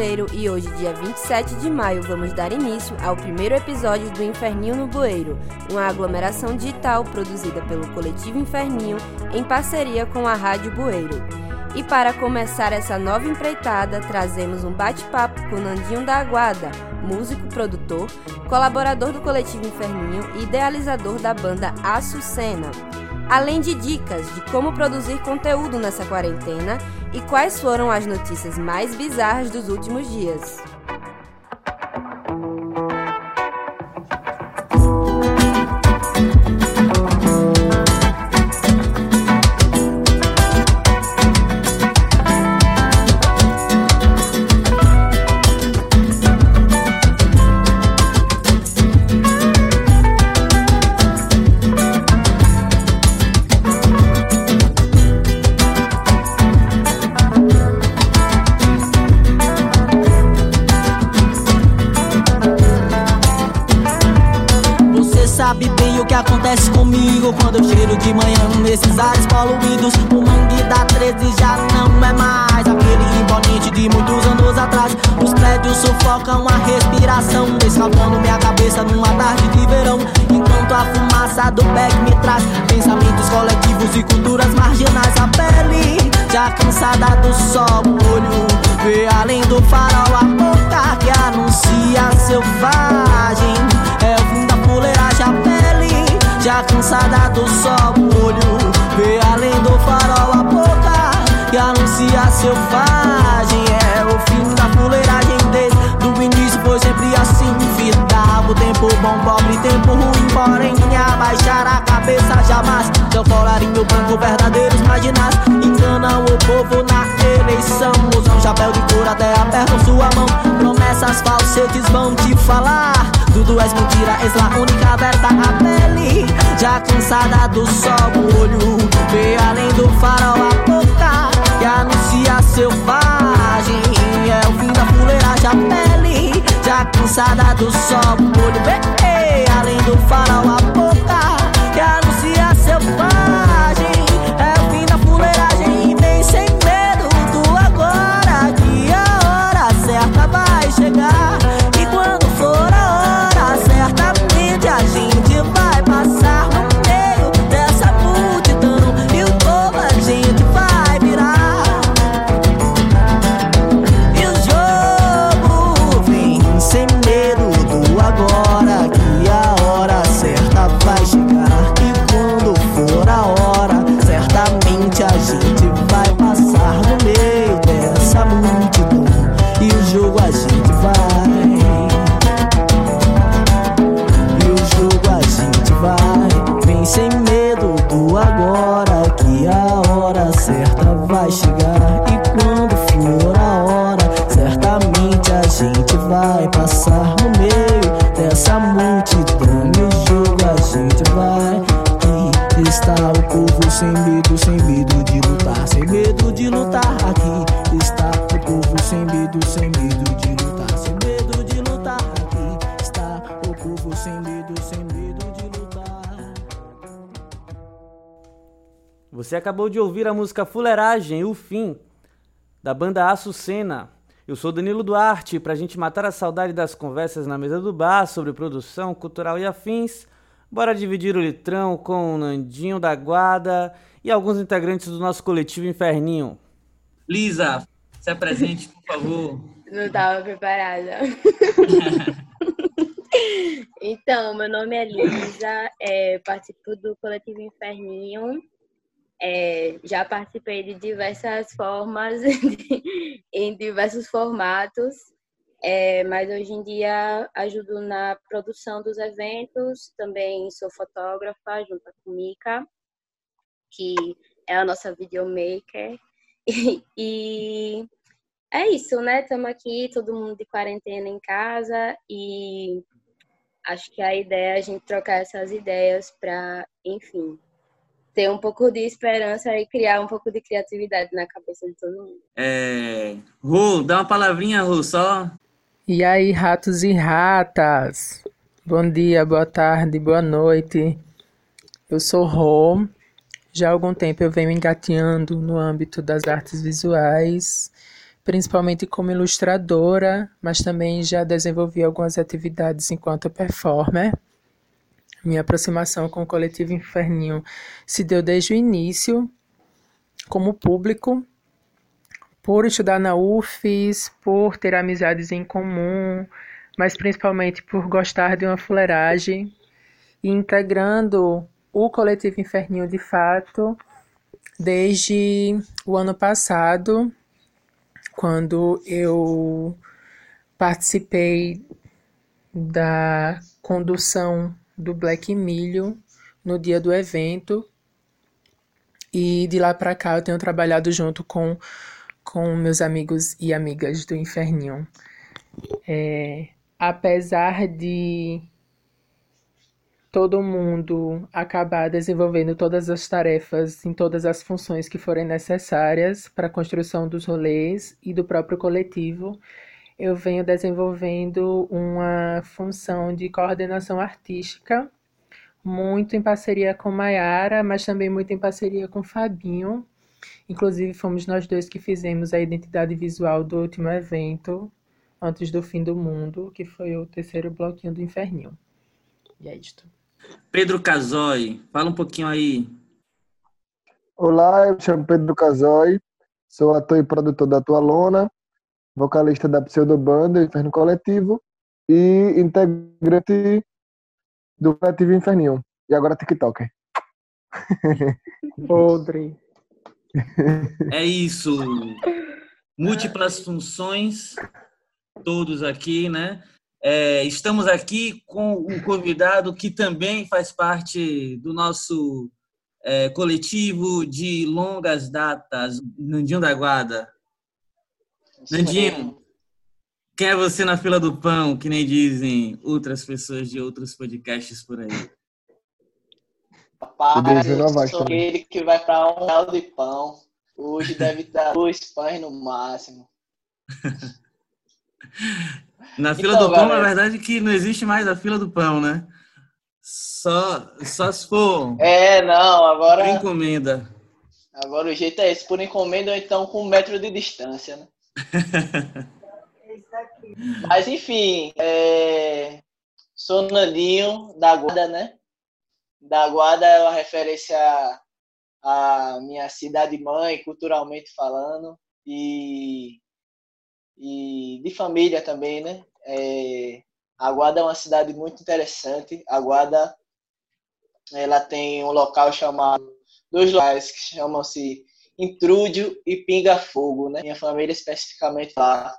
E hoje, dia 27 de maio, vamos dar início ao primeiro episódio do Inferninho no Bueiro, uma aglomeração digital produzida pelo Coletivo Inferninho em parceria com a Rádio Bueiro. E para começar essa nova empreitada, trazemos um bate-papo com Nandinho da Aguada, músico, produtor, colaborador do Coletivo Inferninho e idealizador da banda Açucena além de dicas de como produzir conteúdo nessa quarentena e quais foram as notícias mais bizarras dos últimos dias. Seu colarinho branco, verdadeiros marginais. Enganam o povo na eleição. Usam chapéu de couro até apertam sua mão. Promessas falsetes vão te falar. Tudo é mentira, és a única verdade. A pele já cansada do sol O olho vê além do farol a boca Que anuncia selvagem É o fim da fuleiragem a pele já cansada do sol O olho vê além do farol a boca Você acabou de ouvir a música Fuleiragem, o fim, da banda Açucena. Eu sou Danilo Duarte e para a gente matar a saudade das conversas na mesa do bar sobre produção cultural e afins, bora dividir o litrão com o Nandinho da Guarda e alguns integrantes do nosso coletivo Inferninho. Lisa, se apresente, por favor. Não estava preparada. então, meu nome é Lisa, é, participo do coletivo Inferninho é, já participei de diversas formas, em diversos formatos, é, mas hoje em dia ajudo na produção dos eventos, também sou fotógrafa junto com Mika, que é a nossa videomaker. E, e é isso, né? Estamos aqui, todo mundo de quarentena em casa e acho que a ideia é a gente trocar essas ideias para, enfim, ter um pouco de esperança e criar um pouco de criatividade na cabeça de todo mundo. É... Rô, dá uma palavrinha, Rô, só. E aí, ratos e ratas? Bom dia, boa tarde, boa noite. Eu sou Rô. Já há algum tempo eu venho engateando no âmbito das artes visuais, principalmente como ilustradora, mas também já desenvolvi algumas atividades enquanto performer. Minha aproximação com o coletivo Inferninho se deu desde o início, como público, por estudar na UFES, por ter amizades em comum, mas principalmente por gostar de uma fuleiragem e integrando o coletivo Inferninho de fato desde o ano passado, quando eu participei da condução do Black Milho no dia do evento. E de lá para cá eu tenho trabalhado junto com, com meus amigos e amigas do Inferninho. É, apesar de todo mundo acabar desenvolvendo todas as tarefas em todas as funções que forem necessárias para a construção dos rolês e do próprio coletivo, eu venho desenvolvendo uma função de coordenação artística, muito em parceria com Maiara, mas também muito em parceria com Fabinho. Inclusive, fomos nós dois que fizemos a identidade visual do último evento, antes do fim do mundo, que foi o terceiro bloquinho do Inferninho. E é isto. Pedro Casoy, fala um pouquinho aí. Olá, eu me chamo Pedro Casoy, sou ator e produtor da Tua Lona, vocalista da pseudobanda Inferno Coletivo e integrante do Coletivo Inferninho. E agora TikToker. Podre. É isso. Múltiplas funções, todos aqui, né? É, estamos aqui com um convidado que também faz parte do nosso é, coletivo de longas datas, Nandinho da Guarda. Nandinho, quem é você na fila do pão, que nem dizem outras pessoas de outros podcasts por aí? Rapaz, eu sou aquele que vai para um real de pão. Hoje deve estar dois pães no máximo. Na fila então, do pão, galera. na verdade, que não existe mais a fila do pão, né? Só, só se for. É, não, agora. Por encomenda. Agora o jeito é esse, por encomenda ou então com um metro de distância, né? Mas enfim, é... sou Nandinho da Guarda, né? Da Guarda é uma referência à minha cidade mãe, culturalmente falando, e e de família também, né? É, Aguada é uma cidade muito interessante. Aguada ela tem um local chamado dois locais que chamam-se Intrúdio e Pinga Fogo, né? Minha família especificamente lá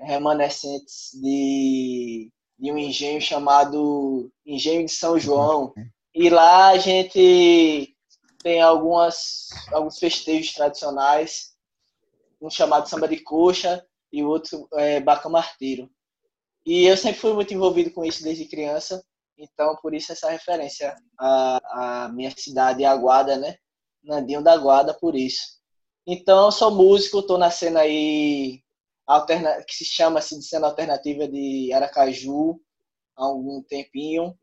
remanescentes de, de um engenho chamado Engenho de São João. E lá a gente tem algumas alguns festejos tradicionais, um chamado samba de coxa, e o outro é Bacão Marteiro. E eu sempre fui muito envolvido com isso desde criança, então por isso essa referência à, à minha cidade, Aguada, né? Nandinho da Guarda, por isso. Então, eu sou músico, estou na cena aí alterna que se chama-se de cena alternativa de Aracaju há algum tempinho,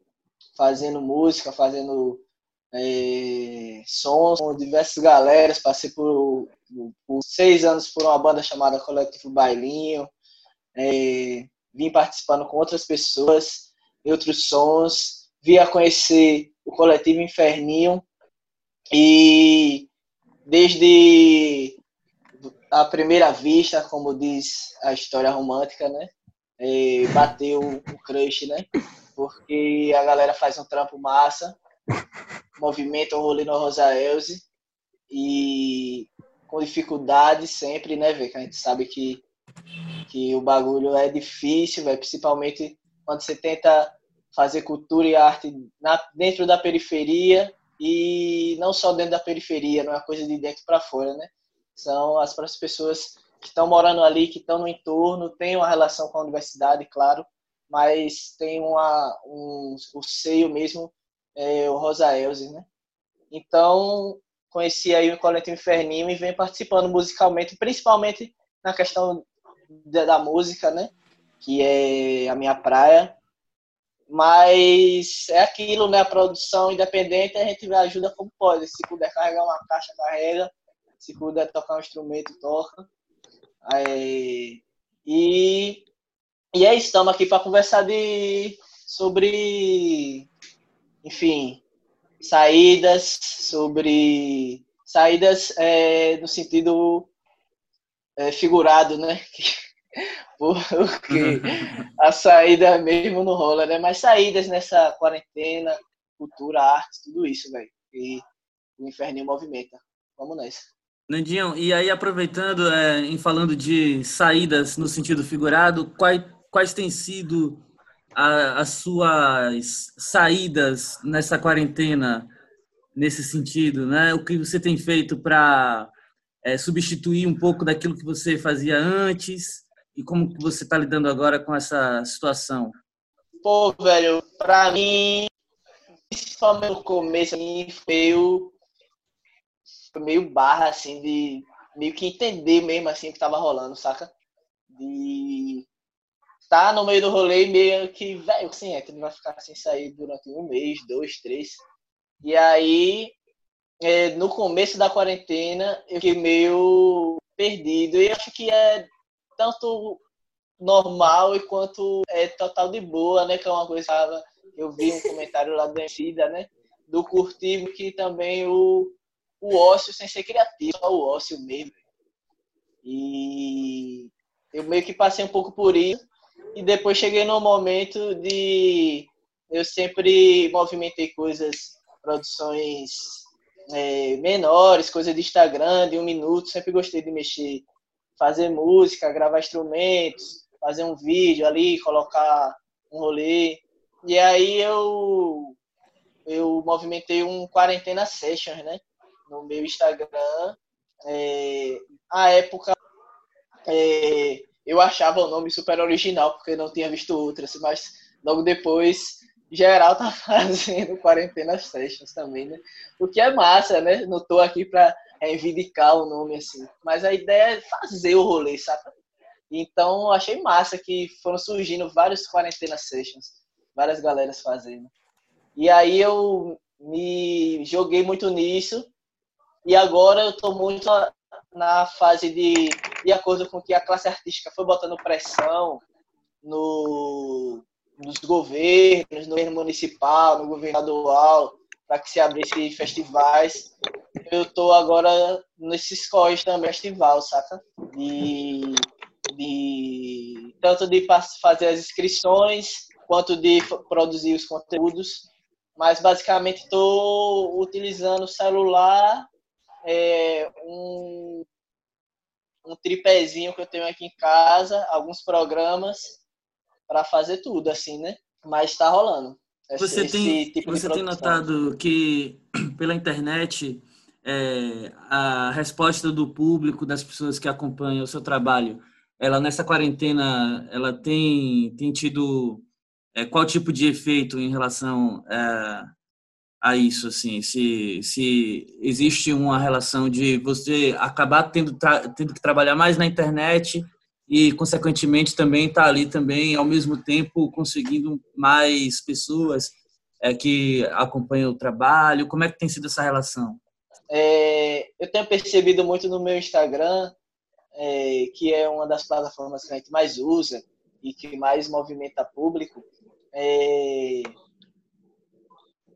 fazendo música, fazendo é, sons com diversas galeras. Passei por, por, seis anos por uma banda chamada Coletivo Bailinho. É, vim participando com outras pessoas, outros sons. Vim a conhecer o Coletivo Inferninho. E desde a primeira vista, como diz a história romântica, né? É, bateu o crush, né? Porque a galera faz um trampo massa movimento o rolê no Rosa Elze e com dificuldade sempre, né, ver que a gente sabe que, que o bagulho é difícil, véio, principalmente quando você tenta fazer cultura e arte na, dentro da periferia e não só dentro da periferia, não é coisa de dentro para fora, né? São as próprias pessoas que estão morando ali, que estão no entorno, têm uma relação com a universidade, claro, mas tem uma, um, o seio mesmo é, o Rosa Elze, né? Então, conheci aí o Coletivo Inferninho e venho participando musicalmente, principalmente na questão da, da música, né? Que é a minha praia. Mas é aquilo, né? A produção independente, a gente ajuda como pode. Se puder carregar uma caixa, carrega. Se puder tocar um instrumento, toca. É, e, e é isso, estamos aqui para conversar de, sobre, enfim, saídas, sobre saídas é, no sentido é, figurado, né? Porque a saída mesmo não rola, né? Mas saídas nessa quarentena, cultura, arte, tudo isso, velho. E o inferninho movimenta. Vamos nessa. Nandinho, e aí aproveitando, é, em falando de saídas no sentido figurado, quais, quais têm sido a, as suas saídas nessa quarentena, nesse sentido, né? O que você tem feito para é, substituir um pouco daquilo que você fazia antes e como que você está lidando agora com essa situação? Pô, velho, para mim, principalmente no começo, foi foi meio barra, assim, de meio que entender mesmo, assim, o que tava rolando, saca? De tá no meio do rolê meio que, velho, assim, é que não vai ficar sem sair durante um mês, dois, três. E aí, é, no começo da quarentena, eu fiquei meio perdido. E acho que é tanto normal e quanto é total de boa, né? Que é uma coisa eu vi um comentário lá do Emicida, né? Do curtivo que também o, o ócio sem ser criativo, só o ócio mesmo. E eu meio que passei um pouco por isso e depois cheguei no momento de eu sempre movimentei coisas, produções é, menores, coisas de Instagram, de um minuto, sempre gostei de mexer, fazer música, gravar instrumentos, fazer um vídeo ali, colocar um rolê. E aí eu eu movimentei um quarentena sessions, né, no meu Instagram. É, a época é, eu achava o nome super original, porque não tinha visto outras, mas logo depois geral tá fazendo quarentena sessions também, né? O que é massa, né? Não tô aqui para reivindicar o nome assim, mas a ideia é fazer o rolê, saca? Então achei massa que foram surgindo vários quarentena sessions, várias galeras fazendo. E aí eu me joguei muito nisso e agora eu tô muito na fase de, de acordo com que a classe artística foi botando pressão no, nos governos, no governo municipal, no governo estadual, para que se abrisse festivais. Eu estou agora nesses corres também, festival, saca? De, de, tanto de fazer as inscrições, quanto de produzir os conteúdos. Mas basicamente estou utilizando o celular é, um, um tripézinho que eu tenho aqui em casa, alguns programas para fazer tudo, assim, né? Mas está rolando. Esse, você tem, tipo você tem notado que pela internet é, a resposta do público, das pessoas que acompanham o seu trabalho, ela nessa quarentena, ela tem, tem tido é, qual tipo de efeito em relação é, a isso, assim, se, se existe uma relação de você acabar tendo, tendo que trabalhar mais na internet e, consequentemente, também estar tá ali também, ao mesmo tempo, conseguindo mais pessoas é, que acompanham o trabalho. Como é que tem sido essa relação? É, eu tenho percebido muito no meu Instagram, é, que é uma das plataformas que a gente mais usa e que mais movimenta público, é,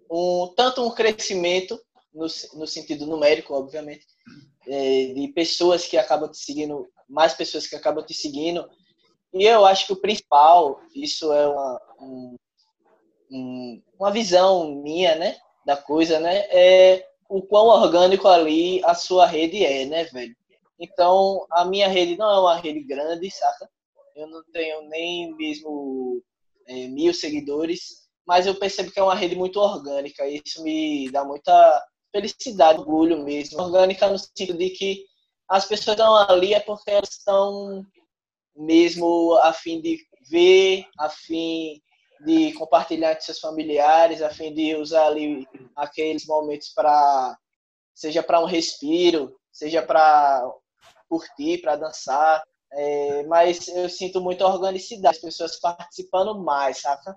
um, tanto um crescimento no, no sentido numérico, obviamente, é, de pessoas que acabam te seguindo, mais pessoas que acabam te seguindo. E eu acho que o principal, isso é uma, um, um, uma visão minha, né, da coisa, né, é o quão orgânico ali a sua rede é, né, velho? Então, a minha rede não é uma rede grande, saca? Eu não tenho nem mesmo é, mil seguidores, mas eu percebo que é uma rede muito orgânica e isso me dá muita felicidade, orgulho mesmo. Orgânica no sentido de que as pessoas estão ali é porque elas estão mesmo a fim de ver, a fim de compartilhar com seus familiares, a fim de usar ali aqueles momentos para seja para um respiro, seja para curtir, para dançar, é, mas eu sinto muita organicidade, as pessoas participando mais, saca?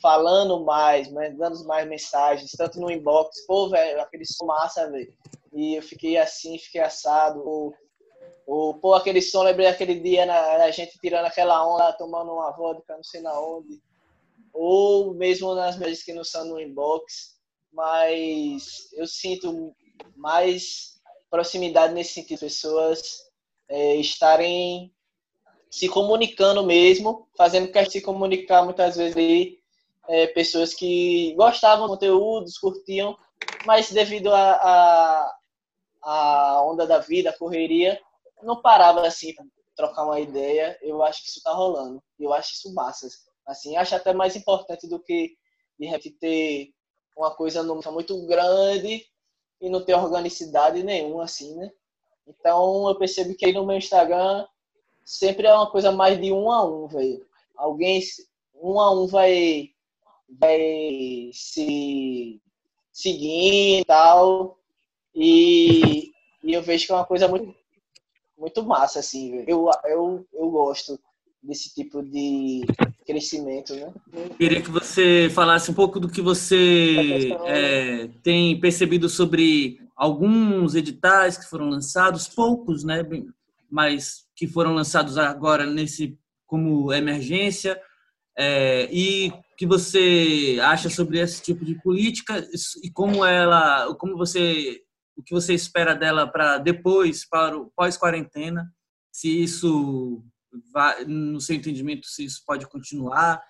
falando mais, mandando mais mensagens, tanto no inbox, pô, velho, aquele som massa, velho. E eu fiquei assim, fiquei assado. Ou, Ou, pô, aquele som, lembrei aquele dia na, a gente tirando aquela onda, tomando uma vodka, não sei na onde. Ou mesmo nas minhas que não são no inbox. Mas eu sinto mais proximidade nesse sentido, pessoas é, estarem se comunicando mesmo, fazendo que se comunicar muitas vezes aí, é, pessoas que gostavam do conteúdo, curtiam, mas devido a, a, a onda da vida, a correria, não parava assim para trocar uma ideia. Eu acho que isso tá rolando. Eu acho isso massa. Assim, acho até mais importante do que de repente ter uma coisa muito grande e não ter organicidade nenhuma assim, né? Então eu percebo que aí no meu Instagram sempre é uma coisa mais de um a um, velho. Alguém um a um vai vai se seguir e tal. E, e eu vejo que é uma coisa muito muito massa, assim, eu, eu, eu gosto desse tipo de crescimento, né? Queria que você falasse um pouco do que você é, tem percebido sobre alguns editais que foram lançados, poucos, né? Mas que foram lançados agora nesse como emergência é, e que você acha sobre esse tipo de política e como ela, como você o que você espera dela para depois, para o pós-quarentena, se isso vai, no seu entendimento, se isso pode continuar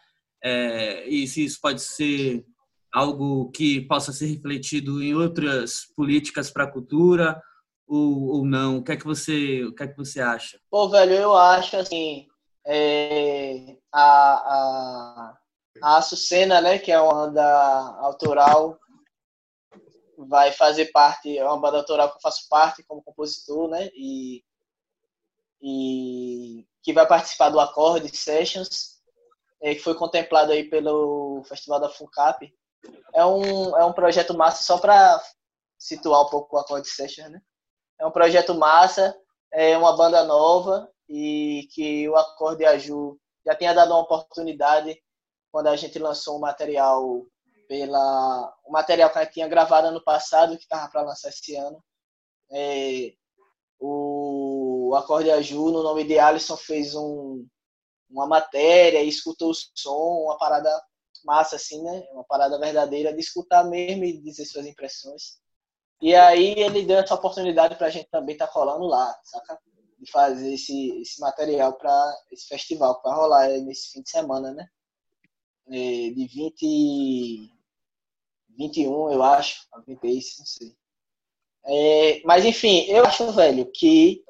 é, e se isso pode ser algo que possa ser refletido em outras políticas para a cultura ou, ou não? O que é que você, o que é que você acha? Pô, velho, eu acho assim, é, a, a, a Açucena, né, que é uma banda autoral vai fazer parte, é uma banda autoral que eu faço parte como compositor, né? E, e que vai participar do Acorde Sessions, é, que foi contemplado aí pelo Festival da FUNCAP. É um, é um projeto massa, só para situar um pouco o Acorde Sessions, né? É um projeto massa, é uma banda nova e que o Acorde Aju já tinha dado uma oportunidade quando a gente lançou um material pela o material que ela tinha gravado ano passado, que estava para lançar esse ano. É, o Acorde Aju, no nome de Alisson, fez um, uma matéria, escutou o som, uma parada massa, assim, né? Uma parada verdadeira de escutar mesmo e dizer suas impressões. E aí ele deu essa oportunidade para a gente também estar tá colando lá, saca? De fazer esse, esse material para esse festival que vai rolar nesse fim de semana, né? É, de 20, 21, eu acho, a 26, não sei. É, mas enfim, eu acho, velho, que.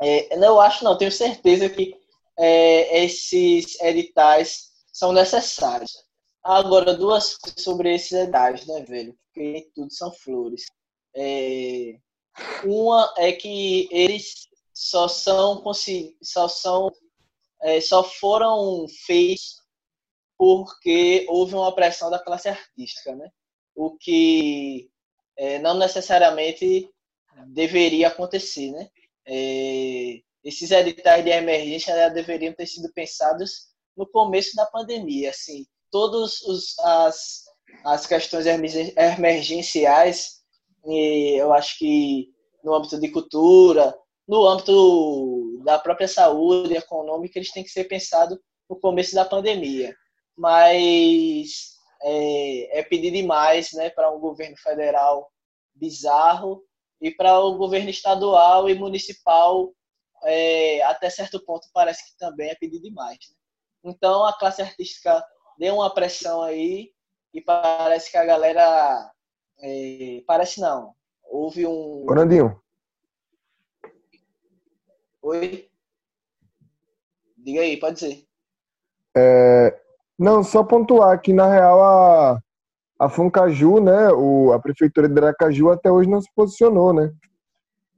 É, não, eu acho, não, tenho certeza que é, esses editais são necessários. Agora, duas coisas sobre esses editais, né, velho? Porque tudo são flores. É, uma é que eles só são só são é, só foram feitos porque houve uma pressão da classe artística, né? O que é, não necessariamente deveria acontecer, né? É, esses editais de emergência já deveriam ter sido pensados no começo da pandemia, assim, todas as, as questões emergenciais, eu acho que no âmbito de cultura, no âmbito da própria saúde econômica, eles têm que ser pensados no começo da pandemia mas é, é pedir demais né, para um governo federal bizarro e para o governo estadual e municipal, é, até certo ponto, parece que também é pedir demais. Né? Então, a classe artística deu uma pressão aí e parece que a galera. É, parece não. Houve um. Grandinho. Oi? Diga aí, pode dizer. É, não, só pontuar que, na real, a, a Funcaju, né, o, a prefeitura de Aracaju até hoje não se posicionou, né?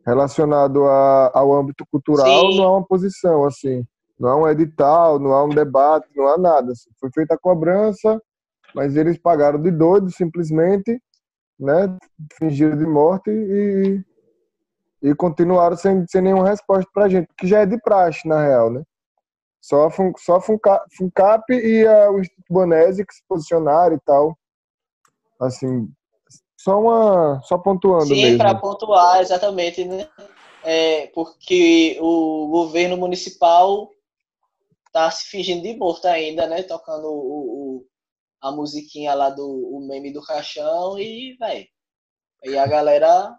Relacionado a, ao âmbito cultural, Sim. não há uma posição, assim. Não há um edital, não há um debate, não há nada. Assim. Foi feita a cobrança, mas eles pagaram de doido, simplesmente, né? Fingiram de morte e, e continuaram sem, sem nenhuma resposta pra gente, que já é de praxe, na real, né? Só a, Fun, só a Funcap e a, o Instituto Bonese que se posicionaram e tal. Assim, só uma. Só pontuando Sim, para pontuar, exatamente, né? é, porque o governo municipal tá se fingindo de morto ainda, né? Tocando o, o a musiquinha lá do o meme do caixão e, velho, aí a galera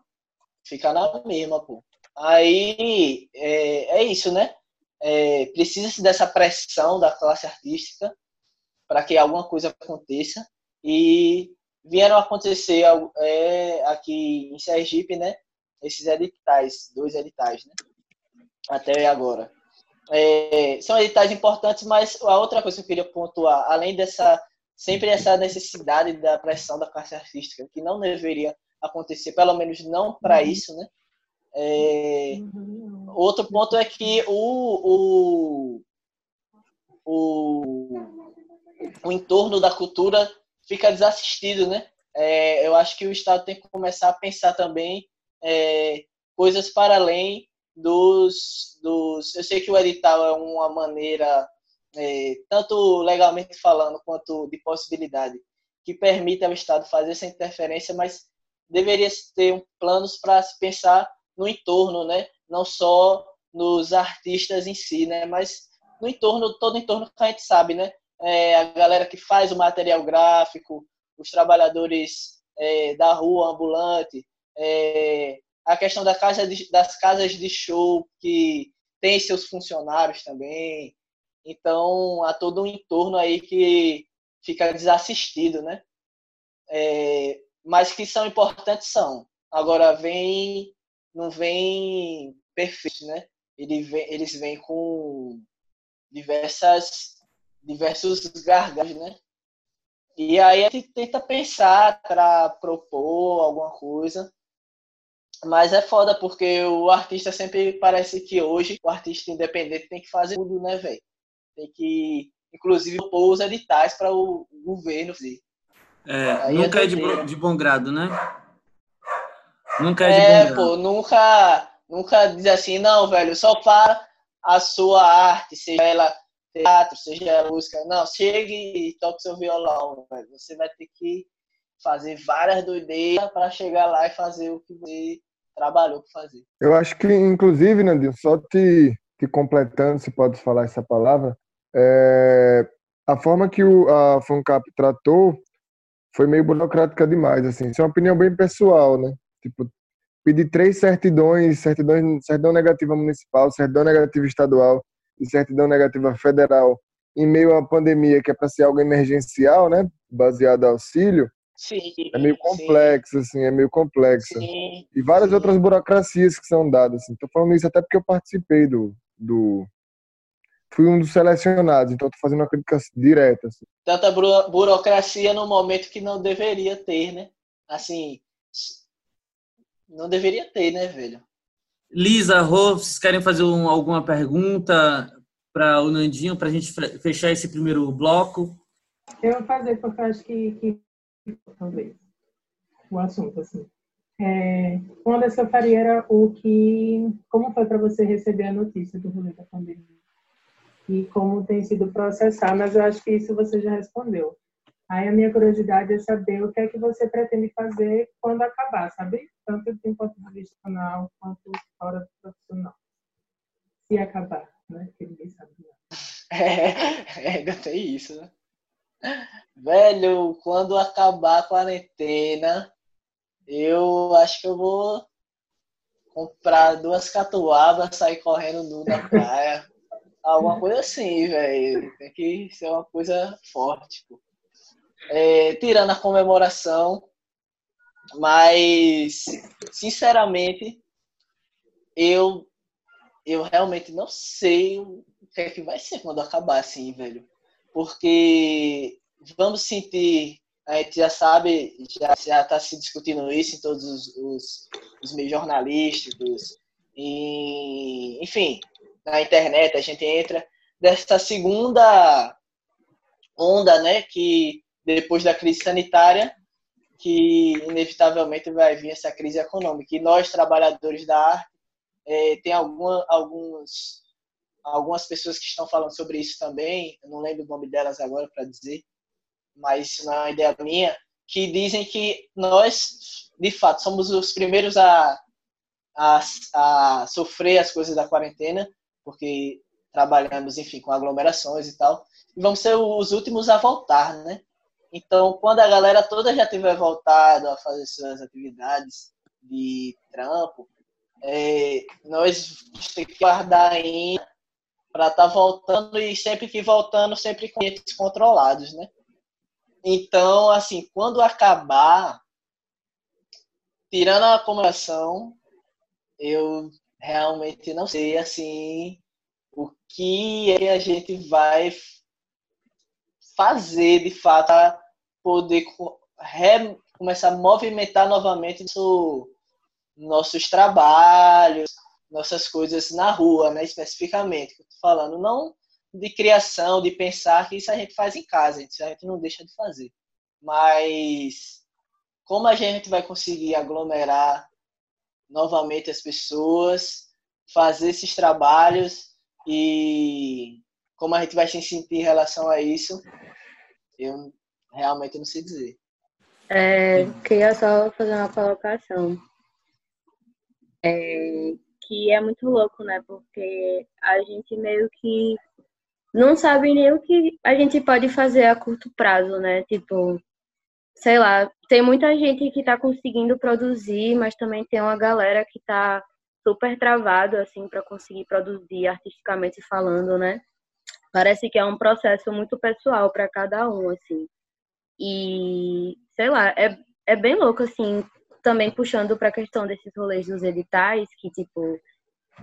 fica na mesma, pô. Aí é, é isso, né? É, Precisa-se dessa pressão da classe artística para que alguma coisa aconteça e vieram acontecer é, aqui em Sergipe, né? Esses editais, dois editais, né? Até agora. É, são editais importantes, mas a outra coisa que eu queria pontuar, além dessa sempre essa necessidade da pressão da classe artística, que não deveria acontecer, pelo menos não para isso, né? É, outro ponto é que o, o, o, o entorno da cultura fica desassistido, né? É, eu acho que o Estado tem que começar a pensar também é, coisas para além dos, dos. Eu sei que o edital é uma maneira, é, tanto legalmente falando quanto de possibilidade, que permite ao Estado fazer essa interferência, mas deveria ter planos para se pensar no entorno, né? Não só nos artistas em si, né? Mas no entorno, todo o entorno que a gente sabe, né? É, a galera que faz o material gráfico, os trabalhadores é, da rua ambulante, é, a questão da casa de, das casas de show que tem seus funcionários também. Então, há todo um entorno aí que fica desassistido, né? É, mas que são importantes são. Agora vem não vem perfeito, né? Ele vem, eles vêm com diversas diversos gargalos, né? E aí a gente tenta pensar para propor alguma coisa. Mas é foda porque o artista sempre parece que hoje o artista independente tem que fazer tudo, né, velho? Tem que, inclusive, propor os editais para o governo fazer. É, nunca é, é de, de bom grado, né? Nunca é de É, pô, nunca, nunca diz assim, não, velho, só para a sua arte, seja ela teatro, seja ela música. Não, chegue e toque seu violão, velho. Você vai ter que fazer várias doideiras para chegar lá e fazer o que você trabalhou para fazer. Eu acho que, inclusive, Nandinho, só te, te completando, se pode falar essa palavra, é, a forma que o, a FUNCAP tratou foi meio burocrática demais, assim. Isso é uma opinião bem pessoal, né? Tipo, pedir três certidões, certidões, certidão negativa municipal, certidão negativa estadual e certidão negativa federal em meio a uma pandemia que é para ser algo emergencial, né, baseado em auxílio, sim, é meio complexo, sim. assim, é meio complexo. Sim, e várias sim. outras burocracias que são dadas. Assim. Tô falando isso até porque eu participei do, do fui um dos selecionados, então estou fazendo uma crítica direta. Assim. Tanta burocracia no momento que não deveria ter, né? Assim, não deveria ter, né, velho? Lisa, Rô, vocês querem fazer um, alguma pergunta para o Nandinho, para a gente fechar esse primeiro bloco? Eu vou fazer, porque eu acho que, que talvez, o assunto, assim. É, uma das que eu faria era o que... Como foi para você receber a notícia do rolê da pandemia? E como tem sido processar, mas eu acho que isso você já respondeu. Aí a minha curiosidade é saber o que é que você pretende fazer quando acabar, sabe? Tanto do ponto de vista profissional quanto fora do profissional. Se acabar, né? Porque ninguém sabe. É, ainda tem isso, né? Velho, quando acabar a quarentena, eu acho que eu vou comprar duas catuabas, sair correndo nu na praia. Alguma coisa assim, velho. Tem que ser uma coisa forte, pô é, tirando a comemoração, mas sinceramente eu eu realmente não sei o que é que vai ser quando acabar assim, velho, porque vamos sentir a gente já sabe, já está se discutindo isso em todos os, os, os meios jornalísticos, e, enfim, na internet a gente entra dessa segunda onda, né, que depois da crise sanitária, que inevitavelmente vai vir essa crise econômica. E nós, trabalhadores da arte, é, tem alguma, alguns, algumas pessoas que estão falando sobre isso também, não lembro o nome delas agora para dizer, mas isso não é uma ideia minha, que dizem que nós, de fato, somos os primeiros a, a, a sofrer as coisas da quarentena, porque trabalhamos, enfim, com aglomerações e tal. E vamos ser os últimos a voltar, né? Então, quando a galera toda já tiver voltado a fazer suas atividades de trampo, é, nós temos que guardar ainda para estar tá voltando e sempre que voltando, sempre com eles controlados, né? Então, assim, quando acabar, tirando a comemoração, eu realmente não sei, assim, o que é a gente vai fazer, de fato, para poder começar a movimentar novamente isso, nossos trabalhos, nossas coisas na rua, né, especificamente, que eu tô falando, não de criação, de pensar que isso a gente faz em casa, isso a gente não deixa de fazer. Mas como a gente vai conseguir aglomerar novamente as pessoas, fazer esses trabalhos e como a gente vai se sentir em relação a isso, eu realmente não sei dizer. É, queria só fazer uma colocação. É, que é muito louco, né? Porque a gente meio que não sabe nem o que a gente pode fazer a curto prazo, né? Tipo, sei lá, tem muita gente que tá conseguindo produzir, mas também tem uma galera que tá super travado, assim, para conseguir produzir artisticamente falando, né? Parece que é um processo muito pessoal para cada um, assim. E, sei lá, é, é bem louco, assim, também puxando para a questão desses rolês dos editais, que, tipo,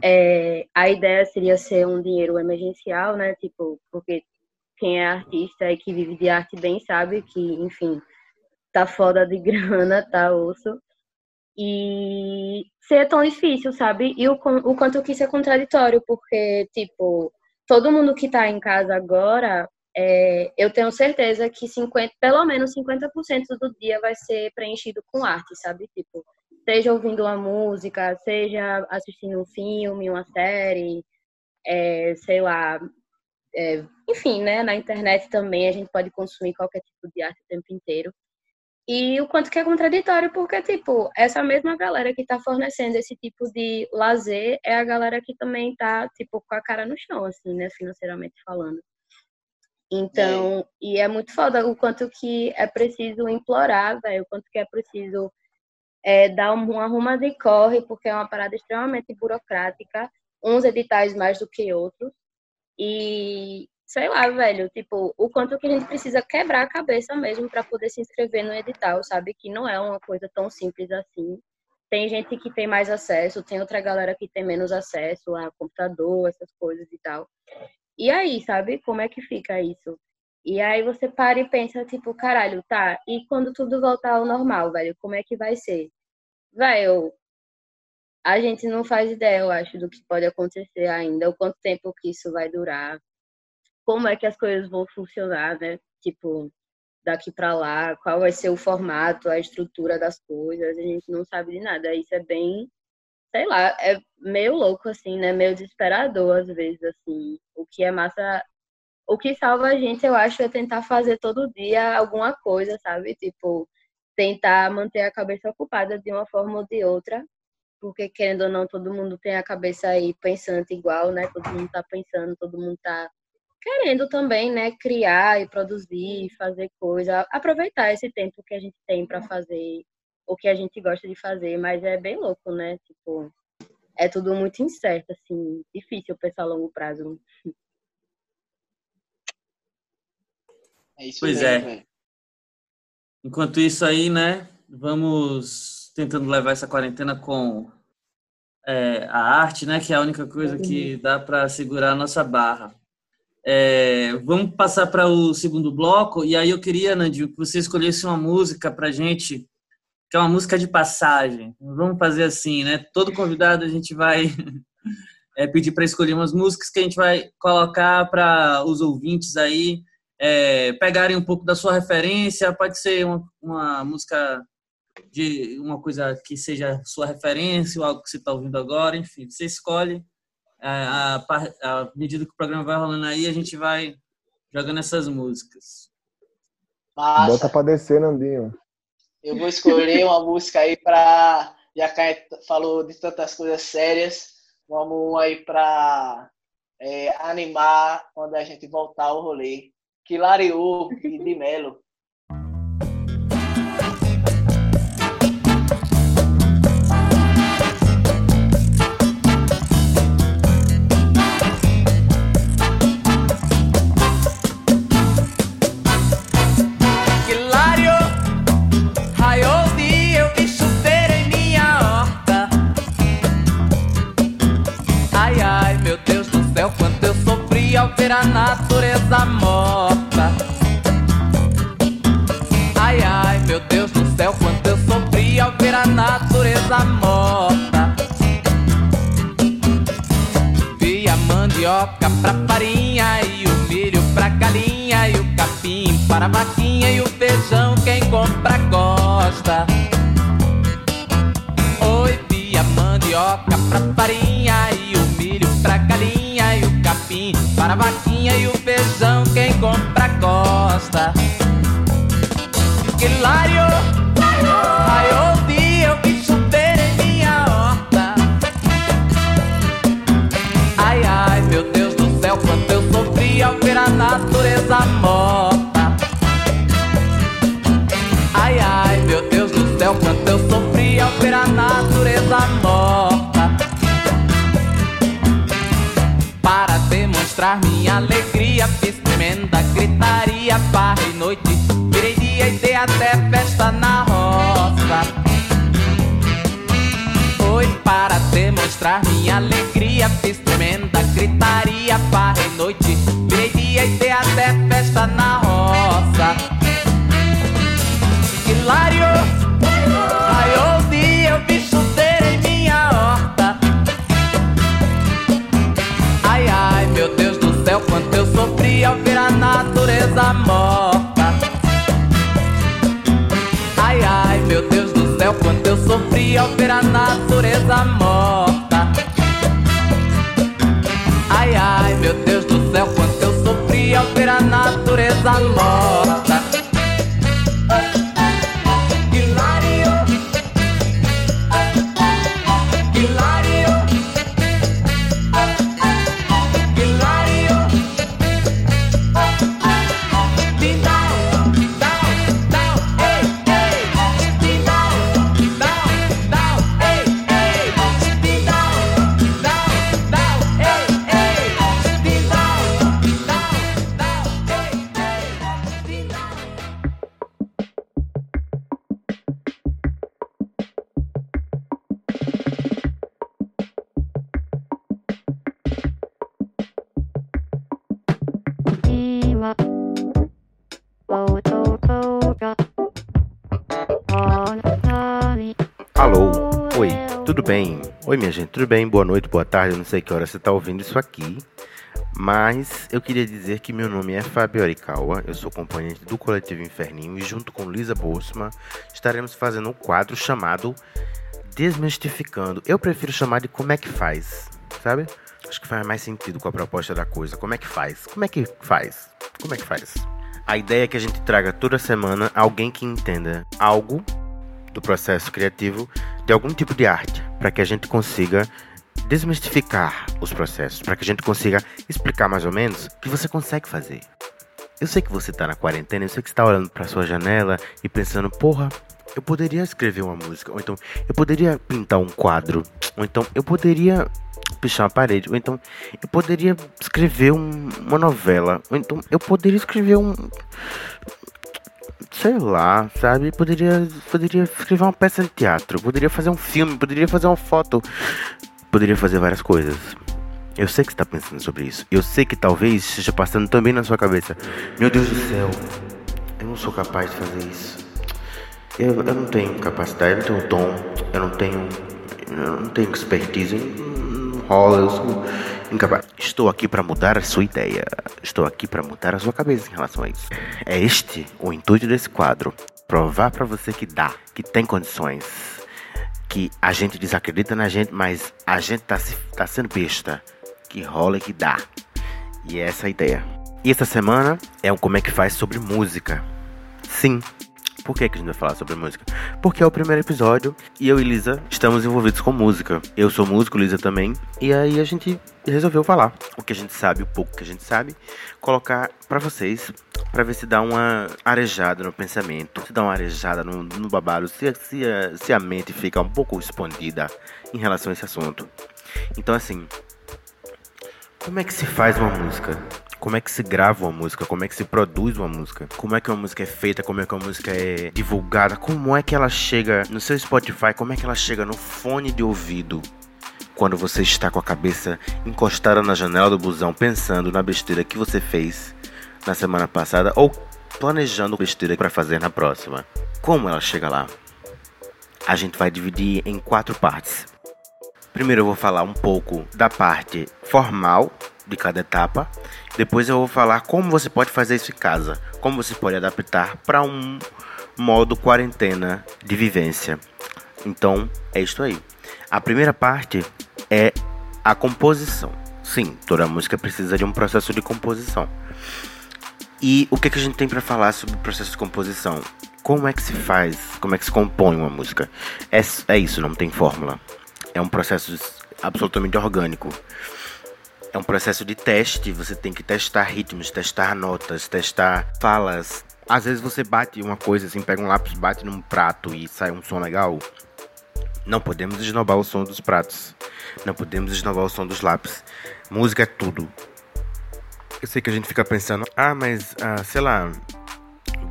é, a ideia seria ser um dinheiro emergencial, né? Tipo, porque quem é artista e que vive de arte bem sabe que, enfim, tá foda de grana, tá osso. E ser tão difícil, sabe? E o, o quanto que isso é contraditório, porque, tipo, todo mundo que tá em casa agora é, eu tenho certeza que 50, pelo menos 50% do dia vai ser preenchido com arte, sabe? Tipo, seja ouvindo uma música, seja assistindo um filme, uma série, é, sei lá, é, enfim, né? Na internet também a gente pode consumir qualquer tipo de arte o tempo inteiro. E o quanto que é contraditório, porque, tipo, essa mesma galera que tá fornecendo esse tipo de lazer é a galera que também tá, tipo, com a cara no chão, assim, né, financeiramente falando. Então, é. e é muito foda o quanto que é preciso implorar, velho, o quanto que é preciso é, dar um, arruma de corre, porque é uma parada extremamente burocrática, uns editais mais do que outros. E sei lá, velho, tipo, o quanto que a gente precisa quebrar a cabeça mesmo para poder se inscrever no edital, sabe? Que não é uma coisa tão simples assim. Tem gente que tem mais acesso, tem outra galera que tem menos acesso a computador, essas coisas e tal. E aí, sabe? Como é que fica isso? E aí você para e pensa, tipo, caralho, tá, e quando tudo voltar ao normal, velho, como é que vai ser? Velho, a gente não faz ideia, eu acho, do que pode acontecer ainda, o quanto tempo que isso vai durar, como é que as coisas vão funcionar, né? Tipo, daqui para lá, qual vai ser o formato, a estrutura das coisas, a gente não sabe de nada. Isso é bem sei lá, é meio louco, assim, né? Meio desesperador, às vezes, assim. O que é massa. O que salva a gente, eu acho, é tentar fazer todo dia alguma coisa, sabe? Tipo, tentar manter a cabeça ocupada de uma forma ou de outra. Porque, querendo ou não, todo mundo tem a cabeça aí pensando igual, né? Todo mundo tá pensando, todo mundo tá querendo também, né? Criar e produzir, fazer coisa. Aproveitar esse tempo que a gente tem para fazer o que a gente gosta de fazer, mas é bem louco, né? Tipo, é tudo muito incerto, assim, difícil pensar a longo prazo. É isso pois mesmo, é. Enquanto isso aí, né, vamos tentando levar essa quarentena com é, a arte, né, que é a única coisa que uhum. dá para segurar a nossa barra. É, vamos passar para o segundo bloco, e aí eu queria, Nandinho, que você escolhesse uma música para gente que é uma música de passagem. Vamos fazer assim, né? Todo convidado a gente vai é, pedir para escolher umas músicas que a gente vai colocar para os ouvintes aí é, pegarem um pouco da sua referência. Pode ser uma, uma, música de uma coisa que seja sua referência ou algo que você está ouvindo agora. Enfim, você escolhe. A, a, a medida que o programa vai rolando aí, a gente vai jogando essas músicas. Massa. Bota para descer, Nandinho. Eu vou escolher uma música aí para já que a gente falou de tantas coisas sérias, vamos aí para é, animar quando a gente voltar ao rolê. Quilariú e de Melo. Natureza morta. A mandioca pra farinha e o milho pra galinha e o capim para vaquinha e o feijão quem compra gosta. Oi, vi a mandioca pra farinha e o milho pra galinha e o capim para vaquinha e o feijão, quem compra gosta. Hilário, natureza morta. Ai, ai, meu Deus do céu, quanto eu sofri ao ver a natureza morta. mostrar minha alegria. Fiz tremenda gritaria, barra e noite. Virei dia e dei até festa na roça. Foi para demonstrar minha alegria. Fiz tremenda gritaria, barra e noite. E dei até festa na roça. Hilário, ai, ouvi, eu vi chover em minha horta. Ai, ai, meu Deus céu, quanto eu sofri ao ver a natureza morta. Ai, ai, meu Deus do céu, quanto eu sofri ao ver a natureza morta. Ai, ai, meu Deus natureza morta. Bem? Oi, minha gente, tudo bem? Boa noite, boa tarde, eu não sei que hora você está ouvindo isso aqui. Mas eu queria dizer que meu nome é Fábio Arikawa, eu sou componente do Coletivo Inferninho e junto com Lisa Boltzmann estaremos fazendo um quadro chamado Desmistificando. Eu prefiro chamar de Como é que faz, sabe? Acho que faz mais sentido com a proposta da coisa. Como é que faz? Como é que faz? Como é que faz? A ideia é que a gente traga toda semana alguém que entenda algo do processo criativo de algum tipo de arte, para que a gente consiga desmistificar os processos, para que a gente consiga explicar mais ou menos o que você consegue fazer. Eu sei que você está na quarentena, eu sei que está olhando para sua janela e pensando, porra, eu poderia escrever uma música, ou então eu poderia pintar um quadro, ou então eu poderia pichar uma parede, ou então eu poderia escrever um, uma novela, ou então eu poderia escrever um sei lá, sabe? Poderia, poderia escrever uma peça de teatro, poderia fazer um filme, poderia fazer uma foto, poderia fazer várias coisas. Eu sei que está pensando sobre isso. Eu sei que talvez esteja passando também na sua cabeça. Meu Deus do céu, eu não sou capaz de fazer isso. Eu, eu não tenho capacidade, eu não tenho tom, eu não tenho, eu não tenho expertise. Não rola, eu sou incapaz. Estou aqui para mudar a sua ideia. Estou aqui para mudar a sua cabeça em relação a isso. É este o intuito desse quadro. Provar para você que dá, que tem condições. Que a gente desacredita na gente, mas a gente tá, tá sendo besta. Que rola e que dá. E é essa a ideia. E essa semana é um Como é que faz sobre música. Sim, Por que, que a gente vai falar sobre música? Porque é o primeiro episódio e eu e Lisa estamos envolvidos com música. Eu sou músico, Lisa também. E aí a gente resolveu falar o que a gente sabe, o pouco que a gente sabe, colocar para vocês, para ver se dá uma arejada no pensamento, se dá uma arejada no, no babado, se, se, se a mente fica um pouco expandida em relação a esse assunto. Então, assim, como é que se faz uma música? Como é que se grava uma música? Como é que se produz uma música? Como é que uma música é feita? Como é que uma música é divulgada? Como é que ela chega no seu Spotify? Como é que ela chega no fone de ouvido? Quando você está com a cabeça encostada na janela do busão pensando na besteira que você fez na semana passada ou planejando besteira para fazer na próxima. Como ela chega lá? A gente vai dividir em quatro partes. Primeiro eu vou falar um pouco da parte formal de cada etapa. Depois eu vou falar como você pode fazer isso em casa, como você pode adaptar para um modo quarentena de vivência. Então é isso aí. A primeira parte é a composição. Sim, toda música precisa de um processo de composição. E o que, que a gente tem para falar sobre o processo de composição? Como é que se faz? Como é que se compõe uma música? É, é isso, não tem fórmula. É um processo absolutamente orgânico. É um processo de teste, você tem que testar ritmos, testar notas, testar falas. Às vezes você bate uma coisa assim, pega um lápis, bate num prato e sai um som legal. Não podemos esnobar o som dos pratos. Não podemos esnobar o som dos lápis. Música é tudo. Eu sei que a gente fica pensando, ah, mas, ah, sei lá,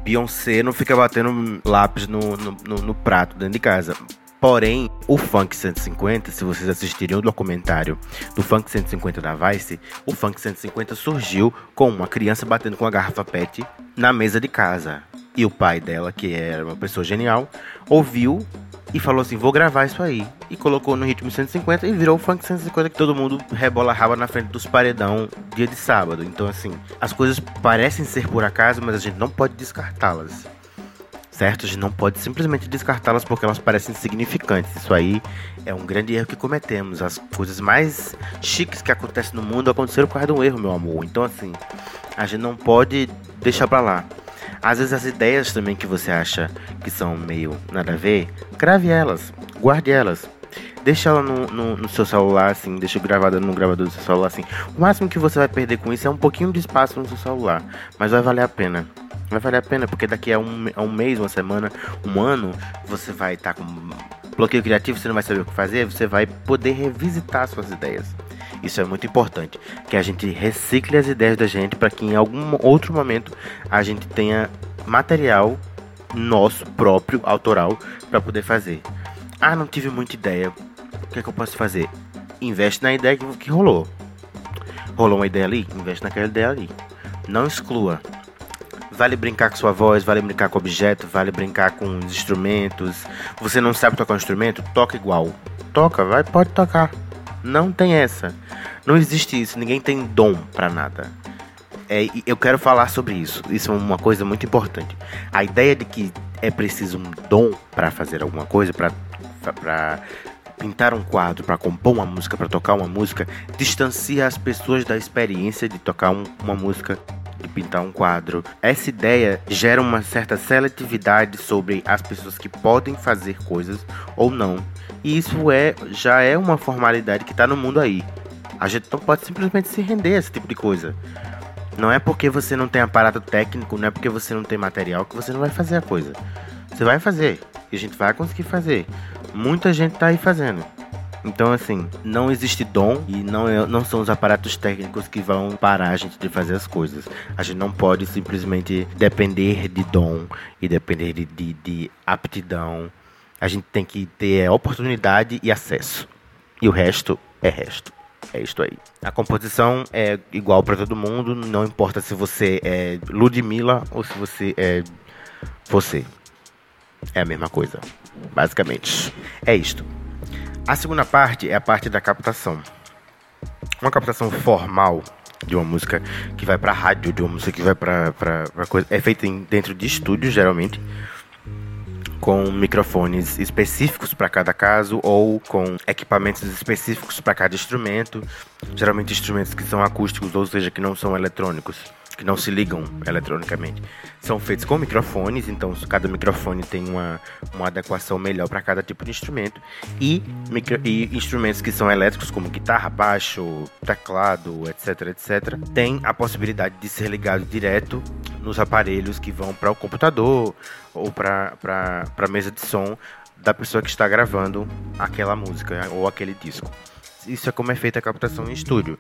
Beyoncé não fica batendo lápis no, no, no, no prato dentro de casa. Porém, o Funk 150, se vocês assistirem o documentário do Funk 150 da Vice, o Funk 150 surgiu com uma criança batendo com a garrafa PET na mesa de casa. E o pai dela, que era uma pessoa genial, ouviu e falou assim: Vou gravar isso aí. E colocou no ritmo 150 e virou o funk 150 que todo mundo rebola raba na frente dos paredão dia de sábado. Então, assim, as coisas parecem ser por acaso, mas a gente não pode descartá-las. Certo? A gente não pode simplesmente descartá-las porque elas parecem insignificantes. Isso aí é um grande erro que cometemos. As coisas mais chiques que acontecem no mundo aconteceram por causa de um erro, meu amor. Então, assim, a gente não pode deixar pra lá. Às vezes as ideias também que você acha que são meio nada a ver, grave elas, guarde elas. Deixa ela no, no, no, seu celular, assim, deixa gravada no gravador do seu celular, assim. O máximo que você vai perder com isso é um pouquinho de espaço no seu celular. Mas vai valer a pena. Vai valer a pena, porque daqui a um, a um mês, uma semana, um ano, você vai estar tá com bloqueio criativo, você não vai saber o que fazer, você vai poder revisitar suas ideias. Isso é muito importante, que a gente recicle as ideias da gente para que em algum outro momento a gente tenha material nosso próprio, autoral, para poder fazer. Ah, não tive muita ideia. O que é que eu posso fazer? Investe na ideia que, que rolou. Rolou uma ideia ali? Investe naquela ideia ali. Não exclua. Vale brincar com sua voz, vale brincar com objeto, vale brincar com instrumentos. Você não sabe tocar um instrumento? Toca igual. Toca, vai, pode tocar. Não tem essa. Não existe isso. Ninguém tem dom para nada. É, eu quero falar sobre isso. Isso é uma coisa muito importante. A ideia de que é preciso um dom para fazer alguma coisa, para pintar um quadro, para compor uma música, para tocar uma música, distancia as pessoas da experiência de tocar um, uma música, de pintar um quadro. Essa ideia gera uma certa seletividade sobre as pessoas que podem fazer coisas ou não. E isso é já é uma formalidade que está no mundo aí. A gente não pode simplesmente se render a esse tipo de coisa. Não é porque você não tem aparato técnico, não é porque você não tem material que você não vai fazer a coisa. Você vai fazer e a gente vai conseguir fazer. Muita gente tá aí fazendo. Então, assim, não existe dom e não, é, não são os aparatos técnicos que vão parar a gente de fazer as coisas. A gente não pode simplesmente depender de dom e depender de, de, de aptidão a gente tem que ter oportunidade e acesso. E o resto é resto. É isto aí. A composição é igual para todo mundo, não importa se você é Ludmilla ou se você é você. É a mesma coisa, basicamente. É isto. A segunda parte é a parte da captação. Uma captação formal de uma música que vai para rádio, de uma música que vai para coisa, é feita dentro de estúdio geralmente com microfones específicos para cada caso ou com equipamentos específicos para cada instrumento, geralmente instrumentos que são acústicos, ou seja, que não são eletrônicos. Que não se ligam eletronicamente, são feitos com microfones, então cada microfone tem uma, uma adequação melhor para cada tipo de instrumento. E, micro, e instrumentos que são elétricos, como guitarra, baixo, teclado, etc, etc, tem a possibilidade de ser ligado direto nos aparelhos que vão para o computador ou para a mesa de som da pessoa que está gravando aquela música ou aquele disco. Isso é como é feita a captação em estúdio.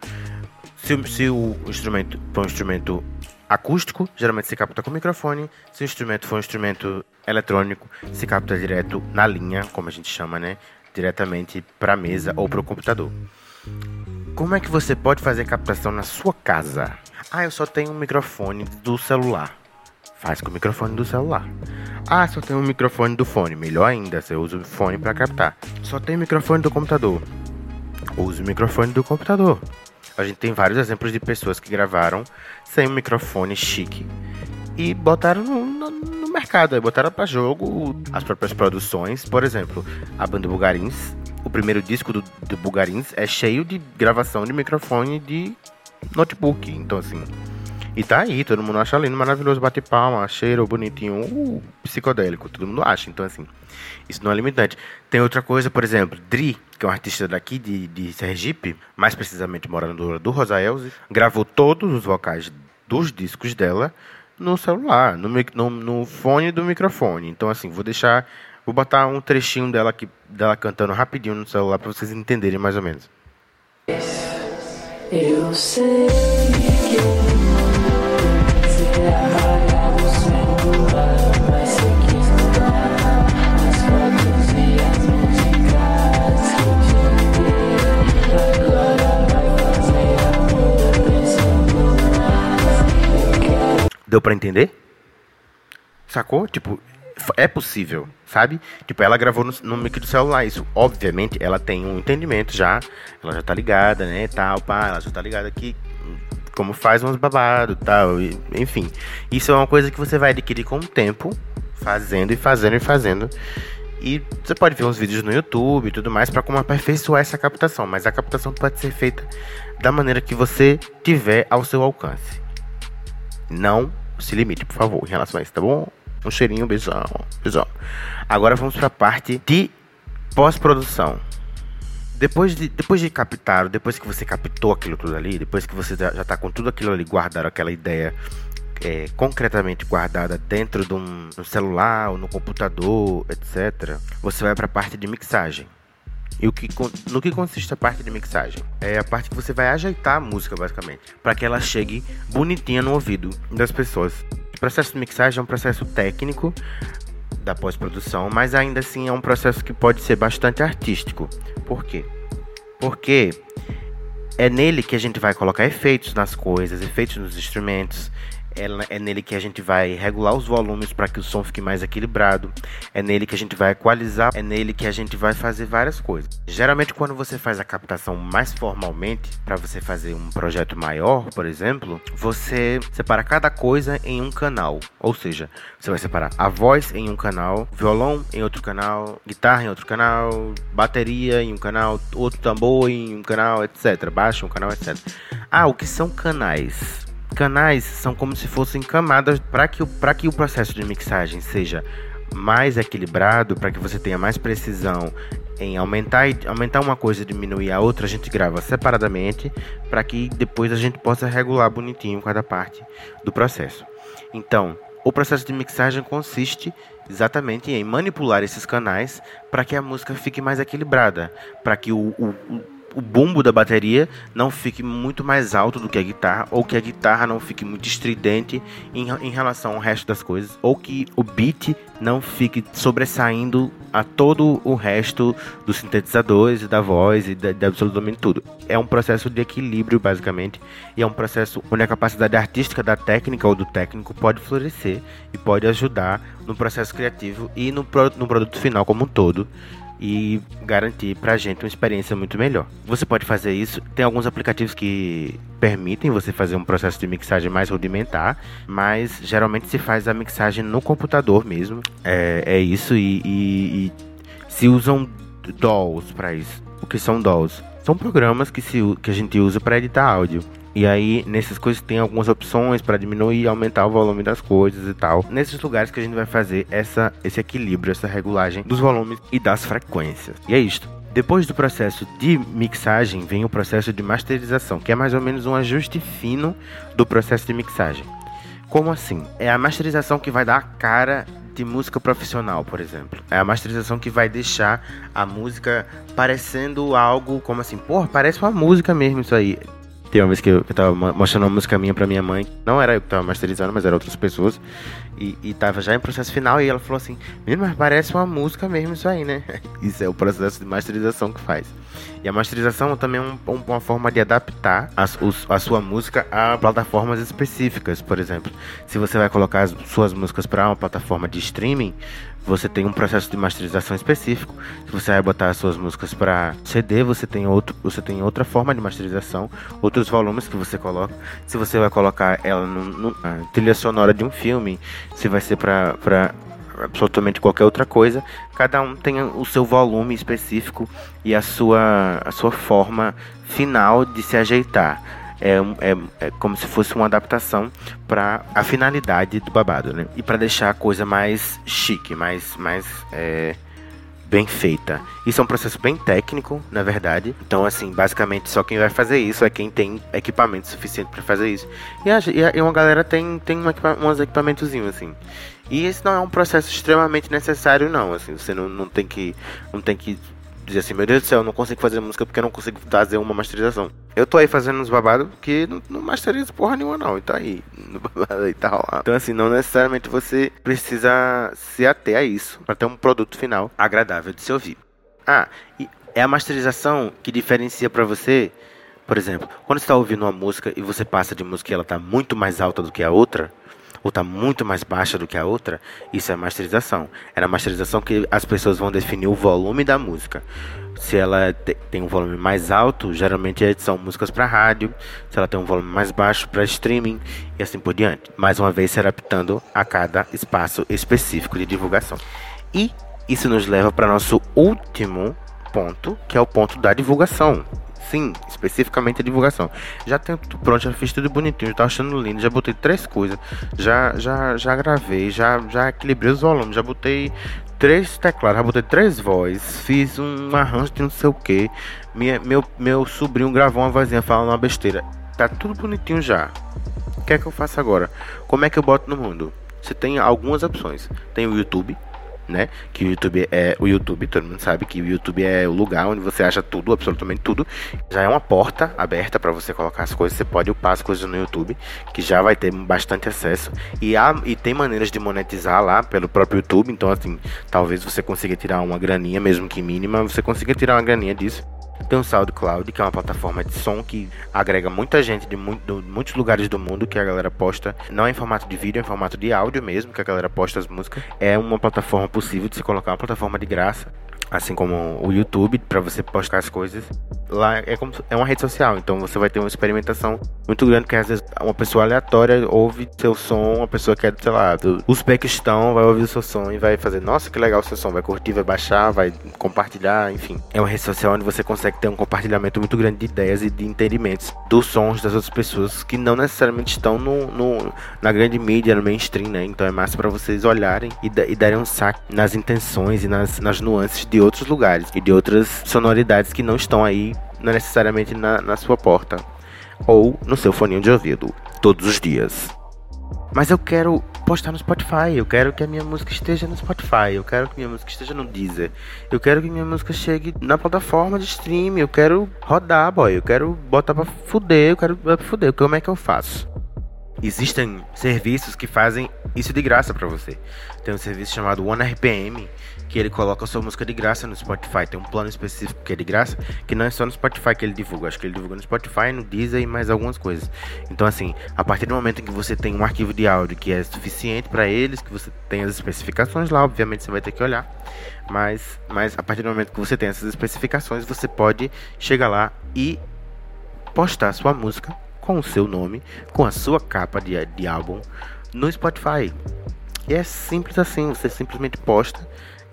Se, se o instrumento for um instrumento acústico, geralmente se capta com microfone. Se o instrumento for um instrumento eletrônico, se capta direto na linha, como a gente chama, né? Diretamente para a mesa ou para o computador. Como é que você pode fazer captação na sua casa? Ah, eu só tenho um microfone do celular. Faz com o microfone do celular. Ah, só tem um microfone do fone. Melhor ainda, você usa o fone para captar. Só tem microfone do computador. Use o microfone do computador. A gente tem vários exemplos de pessoas que gravaram sem um microfone chique e botaram no, no, no mercado, botaram para jogo as próprias produções. Por exemplo, a banda Bugarins, o primeiro disco do, do Bugarins é cheio de gravação de microfone de notebook. Então, assim, e tá aí, todo mundo acha lindo, maravilhoso, bate palma, cheiro, bonitinho, uh, psicodélico, todo mundo acha. Então, assim, isso não é limitante. Tem outra coisa, por exemplo, Dri, que é um artista daqui de, de Sergipe, mais precisamente morando do Rosaelze, gravou todos os vocais dos discos dela no celular, no, no, no fone do microfone. Então, assim, vou deixar. Vou botar um trechinho dela, aqui, dela cantando rapidinho no celular para vocês entenderem mais ou menos. Eu sei que Deu para entender? Sacou? Tipo, é possível, sabe? Tipo, ela gravou no, no mic do celular. Isso, obviamente, ela tem um entendimento já. Ela já tá ligada, né? Tal, pá. Ela já tá ligada aqui como faz uns babados tal. Enfim, isso é uma coisa que você vai adquirir com o tempo, fazendo e fazendo e fazendo. E você pode ver uns vídeos no YouTube e tudo mais para como aperfeiçoar essa captação. Mas a captação pode ser feita da maneira que você tiver ao seu alcance. Não se limite, por favor, em relação a isso, tá bom? Um cheirinho, beijão, beijão. Agora vamos para a parte de pós-produção. Depois de, depois de captar, depois que você captou aquilo tudo ali, depois que você já está com tudo aquilo ali guardado, aquela ideia é, concretamente guardada dentro de um, um celular ou no computador, etc., você vai para a parte de mixagem. E o que, no que consiste a parte de mixagem? É a parte que você vai ajeitar a música, basicamente, para que ela chegue bonitinha no ouvido das pessoas. O processo de mixagem é um processo técnico da pós-produção, mas ainda assim é um processo que pode ser bastante artístico. Por quê? Porque é nele que a gente vai colocar efeitos nas coisas, efeitos nos instrumentos, é, é nele que a gente vai regular os volumes para que o som fique mais equilibrado, é nele que a gente vai equalizar, é nele que a gente vai fazer várias coisas. Geralmente, quando você faz a captação mais formalmente, para você fazer um projeto maior, por exemplo, você separa cada coisa em um canal, ou seja, você vai separar a voz em um canal, violão em outro canal, guitarra em outro canal, bateria em um canal, outro tambor em um canal, etc. Baixo em um canal, etc. Ah, o que são canais? Canais são como se fossem camadas para que, que o processo de mixagem seja mais equilibrado, para que você tenha mais precisão em aumentar, aumentar uma coisa e diminuir a outra, a gente grava separadamente para que depois a gente possa regular bonitinho cada parte do processo. Então, o processo de mixagem consiste exatamente em manipular esses canais para que a música fique mais equilibrada, para que o, o, bumbo da bateria não fique muito mais alto do que a guitarra, ou que a guitarra não fique muito estridente em, em relação ao resto das coisas, ou que o beat não fique sobressaindo a todo o resto dos sintetizadores e da voz e de, de absolutamente tudo. É um processo de equilíbrio, basicamente, e é um processo onde a capacidade artística da técnica ou do técnico pode florescer e pode ajudar no processo criativo e no, no produto final como um todo e garantir pra gente uma experiência muito melhor. Você pode fazer isso, tem alguns aplicativos que permitem você fazer um processo de mixagem mais rudimentar, mas geralmente se faz a mixagem no computador mesmo. É, é isso e, e, e se usam DAWs para isso. O que são DAWs? São programas que, se, que a gente usa para editar áudio. E aí, nessas coisas tem algumas opções para diminuir e aumentar o volume das coisas e tal. Nesses lugares que a gente vai fazer essa, esse equilíbrio, essa regulagem dos volumes e das frequências. E é isto. Depois do processo de mixagem, vem o processo de masterização, que é mais ou menos um ajuste fino do processo de mixagem. Como assim? É a masterização que vai dar a cara de música profissional, por exemplo. É a masterização que vai deixar a música parecendo algo como assim, porra, parece uma música mesmo isso aí. Tem uma vez que eu, eu tava mostrando uma música minha pra minha mãe, não era eu que tava masterizando, mas eram outras pessoas, e, e tava já em processo final, e ela falou assim, menino, mas parece uma música mesmo isso aí, né? Isso é o processo de masterização que faz. E a masterização também é um, um, uma forma de adaptar a, os, a sua música a plataformas específicas, por exemplo. Se você vai colocar as suas músicas para uma plataforma de streaming, você tem um processo de masterização específico. Se você vai botar as suas músicas para CD, você tem outro, você tem outra forma de masterização, outros volumes que você coloca. Se você vai colocar ela no, trilha sonora de um filme, se vai ser para absolutamente qualquer outra coisa, cada um tem o seu volume específico e a sua, a sua forma final de se ajeitar. É, é, é como se fosse uma adaptação para a finalidade do babado, né? E para deixar a coisa mais chique, mais, mais é, bem feita. Isso é um processo bem técnico, na verdade. Então, assim, basicamente só quem vai fazer isso é quem tem equipamento suficiente para fazer isso. E, a, e uma galera tem, tem um equipa uns equipamentozinhos, assim. E esse não é um processo extremamente necessário, não. Assim, você não, não tem que. Não tem que dizer assim, meu Deus do céu, eu não consigo fazer música porque eu não consigo fazer uma masterização. Eu tô aí fazendo uns babados que não, não masterizo porra nenhuma não, e tá aí, no babado aí tá rolando. Então assim, não necessariamente você precisa se ater a isso para ter um produto final agradável de se ouvir. Ah, e é a masterização que diferencia para você, por exemplo, quando você tá ouvindo uma música e você passa de música e ela tá muito mais alta do que a outra, ou está muito mais baixa do que a outra, isso é masterização. É na masterização que as pessoas vão definir o volume da música. Se ela tem um volume mais alto, geralmente é, são músicas para rádio. Se ela tem um volume mais baixo, para streaming e assim por diante. Mais uma vez, se adaptando a cada espaço específico de divulgação. E isso nos leva para nosso último ponto, que é o ponto da divulgação. Sim, especificamente a divulgação. Já tenho tudo pronto, já fiz tudo bonitinho, já tá achando lindo, já botei três coisas, já, já, já gravei, já, já equilibrei os volumes, já botei três teclados, já botei três vozes, fiz um arranjo de não sei o que. meu, meu sobrinho gravou uma vozinha falando uma besteira. Tá tudo bonitinho já. O que é que eu faço agora? Como é que eu boto no mundo? Você tem algumas opções. Tem o YouTube, né? Que o YouTube é o YouTube, todo mundo sabe que o YouTube é o lugar onde você acha tudo, absolutamente tudo. Já é uma porta aberta para você colocar as coisas. Você pode upar as coisas no YouTube, que já vai ter bastante acesso. E, há, e tem maneiras de monetizar lá pelo próprio YouTube. Então, assim, talvez você consiga tirar uma graninha, mesmo que mínima, você consiga tirar uma graninha disso. Tem o SoundCloud, que é uma plataforma de som que agrega muita gente de, de, muitos lugares do mundo que a galera posta, não é em formato de vídeo, é em formato de áudio mesmo, que a galera posta as músicas. É uma plataforma possível de se colocar, uma plataforma de graça assim como o YouTube para você postar as coisas. Lá é como é uma rede social, então você vai ter uma experimentação muito grande que às vezes uma pessoa aleatória ouve seu som, uma pessoa que é, sei lá, do Uzbequistão vai ouvir o seu som e vai fazer, nossa, que legal o seu som, vai curtir, vai baixar, vai compartilhar, enfim. É uma rede social onde você consegue ter um compartilhamento muito grande de ideias e de entendimentos dos sons das outras pessoas que não necessariamente estão no, no na grande mídia, no mainstream, né? Então é massa para vocês olharem e, e darem um saque nas intenções e nas, nas nuances de outros lugares e de outras sonoridades que não estão aí necessariamente na, na sua porta ou no seu foninho de ouvido todos os dias. Mas eu quero postar no Spotify, eu quero que a minha música esteja no Spotify, eu quero que minha música esteja no Deezer, eu quero que minha música chegue na plataforma de streaming, eu quero rodar, boy, eu quero botar pra fuder, eu quero pra fuder, como é que eu faço? Existem serviços que fazem isso de graça para você. Tem um serviço chamado OneRPM, que ele coloca sua música de graça no Spotify. Tem um plano específico que é de graça, que não é só no Spotify que ele divulga. Acho que ele divulga no Spotify, no Deezer e mais algumas coisas. Então, assim, a partir do momento em que você tem um arquivo de áudio que é suficiente para eles, que você tem as especificações lá, obviamente você vai ter que olhar. Mas, mas a partir do momento que você tem essas especificações, você pode chegar lá e postar sua música com o seu nome, com a sua capa de, de álbum no Spotify. E é simples assim, você simplesmente posta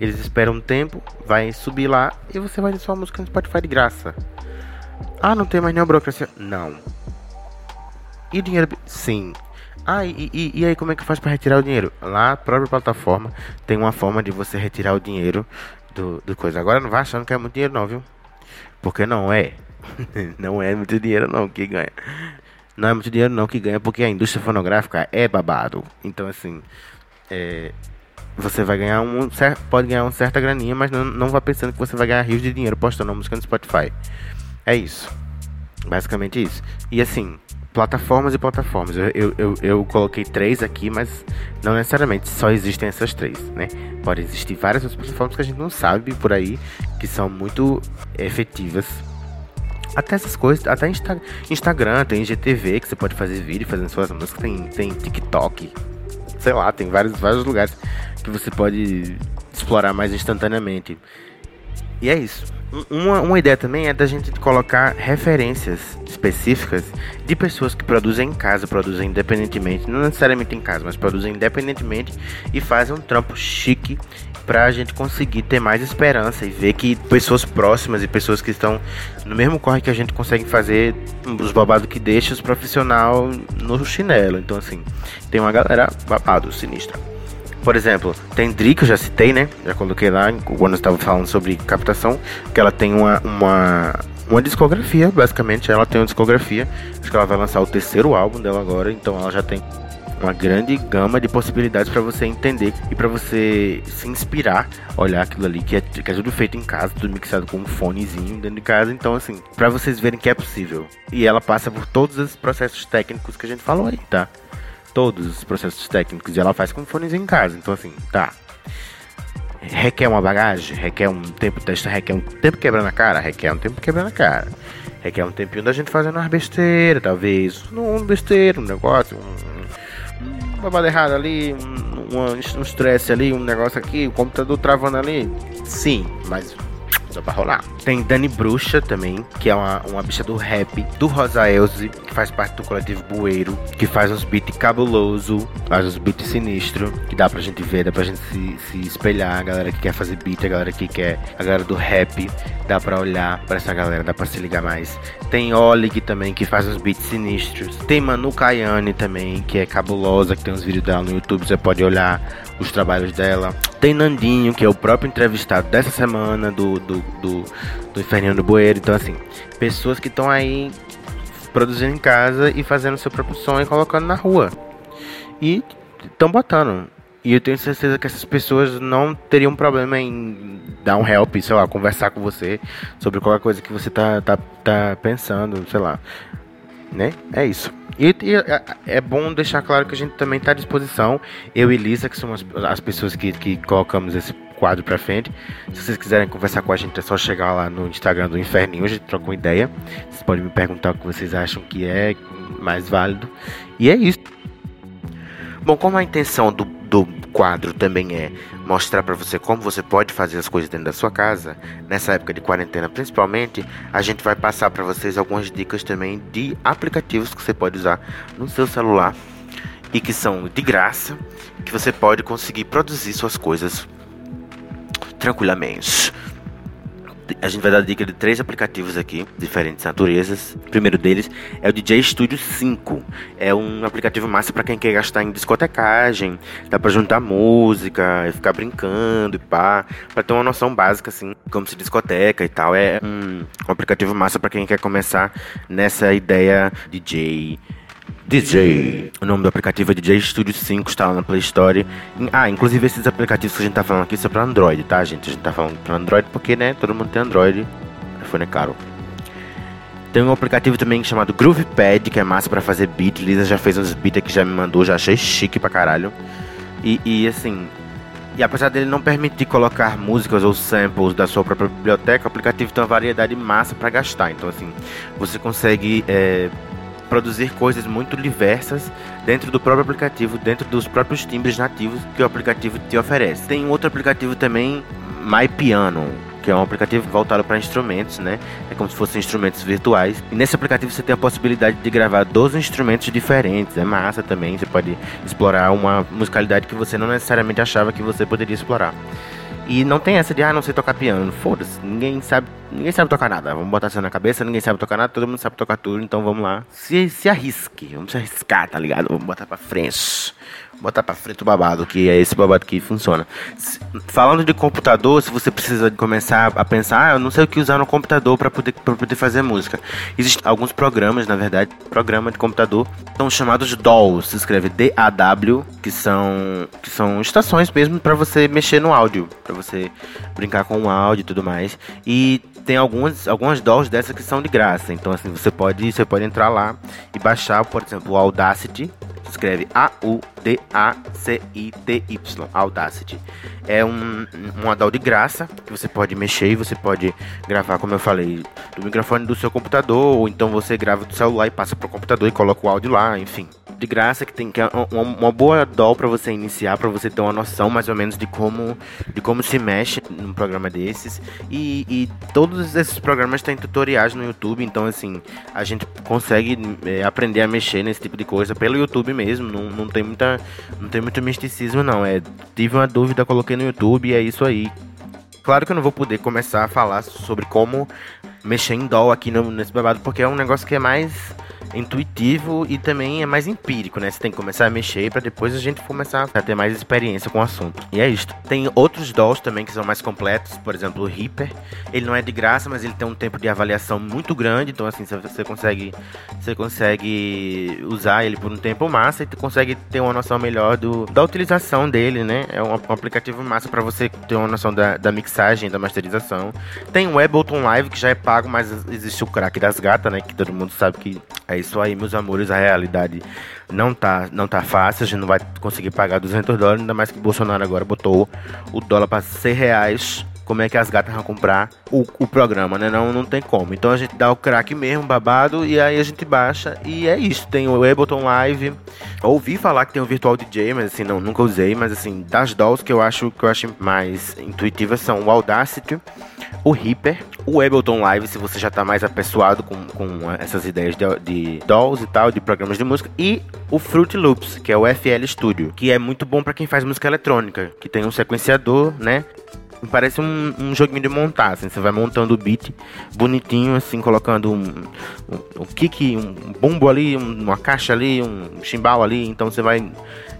eles esperam um tempo, vai subir lá e você vai ter sua música no Spotify de graça. Ah, não tem mais nenhuma burocracia. Não. E o dinheiro. Sim. Ah, e, e, e aí como é que faz para retirar o dinheiro? Lá, a própria plataforma tem uma forma de você retirar o dinheiro do, do coisa. Agora não vai achando que é muito dinheiro, não, viu? Porque não é. não é muito dinheiro, não, que ganha. Não é muito dinheiro, não, que ganha, porque a indústria fonográfica é babado. Então, assim. É, você vai ganhar um pode ganhar uma certa graninha, mas não, não vá pensando que você vai ganhar rios de dinheiro postando música no Spotify. É isso. Basicamente isso. E assim, plataformas e plataformas. Eu, eu, eu, eu, coloquei três aqui, mas não necessariamente só existem essas três, né? Pode existir várias outras plataformas que a gente não sabe por aí, que são muito efetivas. Até essas coisas, até Insta, Instagram, tem IGTV que você pode fazer vídeo fazendo suas músicas, tem, tem TikTok, sei lá, tem vários, vários lugares que você pode explorar mais instantaneamente. E é isso. Uma, uma ideia também é da gente colocar referências específicas de pessoas que produzem em casa, produzem independentemente, não necessariamente em casa, mas produzem independentemente e fazem um trampo chique para a gente conseguir ter mais esperança e ver que pessoas próximas e pessoas que estão no mesmo corre que a gente consegue fazer os babados que deixa os profissional no chinelo. Então assim, tem uma galera babado, sinistra. Por exemplo, tem Dri, que eu já citei, né? Já coloquei lá quando eu estava falando sobre captação, que ela tem uma, uma, uma discografia, basicamente. Ela tem uma discografia. Acho que ela vai lançar o terceiro álbum dela agora, então ela já tem uma grande gama de possibilidades para você entender e para você se inspirar, olhar aquilo ali que é, que é tudo feito em casa, tudo mixado com um fonezinho dentro de casa. Então, assim, para vocês verem que é possível. E ela passa por todos os processos técnicos que a gente falou aí, tá? todos os processos técnicos e ela faz com fones em casa. Então, assim, tá. Requer uma bagagem, requer um tempo testa, requer um tempo quebrando a cara, requer um tempo quebrando a cara. Requer um tempinho da gente fazendo umas besteiras, talvez. Um besteira, um negócio, um, um babado errado ali, um, um, um estresse ali, um negócio aqui, o computador travando ali. Sim, mas dá pra rolar. Tem Dani Bruxa também, que é uma, uma bicha do rap, do Rosa Elze, que faz parte do coletivo Bueiro, que faz uns beats cabuloso, faz uns beats sinistro, que dá pra gente ver, dá pra gente se, se espelhar, a galera que quer fazer beat, a galera que quer, a galera do rap, dá pra olhar pra essa galera, dá pra se ligar mais. Tem Olig também, que faz uns beats sinistros. Tem Manu Kayane também, que é cabulosa, que tem uns vídeos dela no YouTube, você pode olhar os trabalhos dela. Tem Nandinho, que é o próprio entrevistado dessa semana do, do, do, do Inferninho do Bueiro. Então, assim, pessoas que estão aí produzindo em casa e fazendo seu próprio som e colocando na rua. E estão botando. E eu tenho certeza que essas pessoas não teriam problema em dar um help, sei lá, conversar com você sobre qualquer coisa que você tá, tá, tá pensando, sei lá. Né? É isso. E, e é, é bom deixar claro que a gente também está à disposição. Eu e Lisa, que somos as, as pessoas que, que colocamos esse quadro para frente. Se vocês quiserem conversar com a gente, é só chegar lá no Instagram do Inferninho, a gente troca uma ideia. Vocês podem me perguntar o que vocês acham que é mais válido. E é isso. Bom, como a intenção do, do quadro também é mostrar para você como você pode fazer as coisas dentro da sua casa, nessa época de quarentena principalmente, a gente vai passar para vocês algumas dicas também de aplicativos que você pode usar no seu celular e que são de graça, que você pode conseguir produzir suas coisas tranquilamente a gente vai dar dica de três aplicativos aqui, diferentes naturezas. O primeiro deles é o DJ Studio 5. É um aplicativo massa para quem quer gastar em discotecagem, dá para juntar música, ficar brincando e pá, para ter uma noção básica assim, como se discoteca e tal. É um, um aplicativo massa para quem quer começar nessa ideia DJ DJ. O nome do aplicativo é DJ Studio 5, está lá na Play Store. Ah, inclusive esses aplicativos que a gente tá falando aqui são para Android, tá, gente? A gente tá falando para Android porque, né, todo mundo tem Android. iPhone é caro. Tem um aplicativo também chamado GroovePad, que é massa para fazer beat. Lisa já fez uns beats que já me mandou, já achei chique pra caralho. E, e assim, e apesar dele não permitir colocar músicas ou samples da sua própria biblioteca, o aplicativo tem uma variedade massa para gastar. Então, assim, você consegue é, produzir coisas muito diversas dentro do próprio aplicativo, dentro dos próprios timbres nativos que o aplicativo te oferece. Tem um outro aplicativo também, My Piano, que é um aplicativo voltado para instrumentos, né? É como se fossem instrumentos virtuais. E nesse aplicativo você tem a possibilidade de gravar 12 instrumentos diferentes. É massa também, você pode explorar uma musicalidade que você não necessariamente achava que você poderia explorar. E não tem essa de, ah, não sei tocar piano. Foda-se, ninguém sabe, ninguém sabe tocar nada. Vamos botar isso na cabeça, ninguém sabe tocar nada, todo mundo sabe tocar tudo, então vamos lá. Se, se arrisque, vamos se arriscar, tá ligado? Vamos botar pra frente botar pra frente o babado, que é esse babado que funciona. Falando de computador, se você precisa começar a pensar, ah, eu não sei o que usar no computador para poder, pra poder fazer música. Existem alguns programas, na verdade, programa de computador, são chamados DAW, se escreve D-A-W, que são, que são estações mesmo para você mexer no áudio, para você brincar com o áudio e tudo mais. E tem algumas, algumas DAWs dessas que são de graça. Então, assim, você pode, você pode entrar lá e baixar, por exemplo, o Audacity, escreve A-U-D-A-C-I-T-Y, Audacity. É um, um modal de graça que você pode mexer e você pode gravar, como eu falei, do microfone do seu computador, ou então você grava do celular e passa para o computador e coloca o áudio lá, enfim de graça que tem que é uma, uma boa doll para você iniciar, para você ter uma noção mais ou menos de como de como se mexe num programa desses. E, e todos esses programas têm tutoriais no YouTube, então assim a gente consegue é, aprender a mexer nesse tipo de coisa pelo YouTube mesmo. Não, não tem muita não tem muito misticismo não. É tive uma dúvida, coloquei no YouTube e é isso aí. Claro que eu não vou poder começar a falar sobre como mexer em doll aqui no, nesse babado, porque é um negócio que é mais intuitivo e também é mais empírico, né? Você tem que começar a mexer para depois a gente começar a ter mais experiência com o assunto. E é isto. Tem outros DAWs também que são mais completos, por exemplo, o Reaper. Ele não é de graça, mas ele tem um tempo de avaliação muito grande, então assim, você consegue você consegue usar ele por um tempo massa e consegue ter uma noção melhor do, da utilização dele, né? É um aplicativo massa para você ter uma noção da, da mixagem, da masterização. Tem o Ableton Live que já é pago, mas existe o crack das gatas, né? Que todo mundo sabe que é isso aí, meus amores, a realidade não tá, não tá fácil, a gente não vai conseguir pagar 200 dólares, ainda mais que Bolsonaro agora botou o dólar para 100 reais. Como é que as gatas vão comprar o, o programa, né? Não, não tem como. Então a gente dá o crack mesmo, babado, e aí a gente baixa. E é isso. Tem o Ableton Live. Ouvi falar que tem o Virtual DJ, mas assim, não, nunca usei. Mas assim, das dolls que eu acho que eu acho mais intuitivas são o Audacity o Reaper, o Ableton Live, se você já está mais apessoado com, com essas ideias de, de e tal, de programas de música, e o Fruit Loops, que é o FL Studio, que é muito bom para quem faz música eletrônica, que tem um sequenciador, né? Parece um, um joguinho de montar, assim, você vai montando o beat bonitinho, assim, colocando um, um, um kick, um bumbo ali, um, uma caixa ali, um chimbal ali, então você vai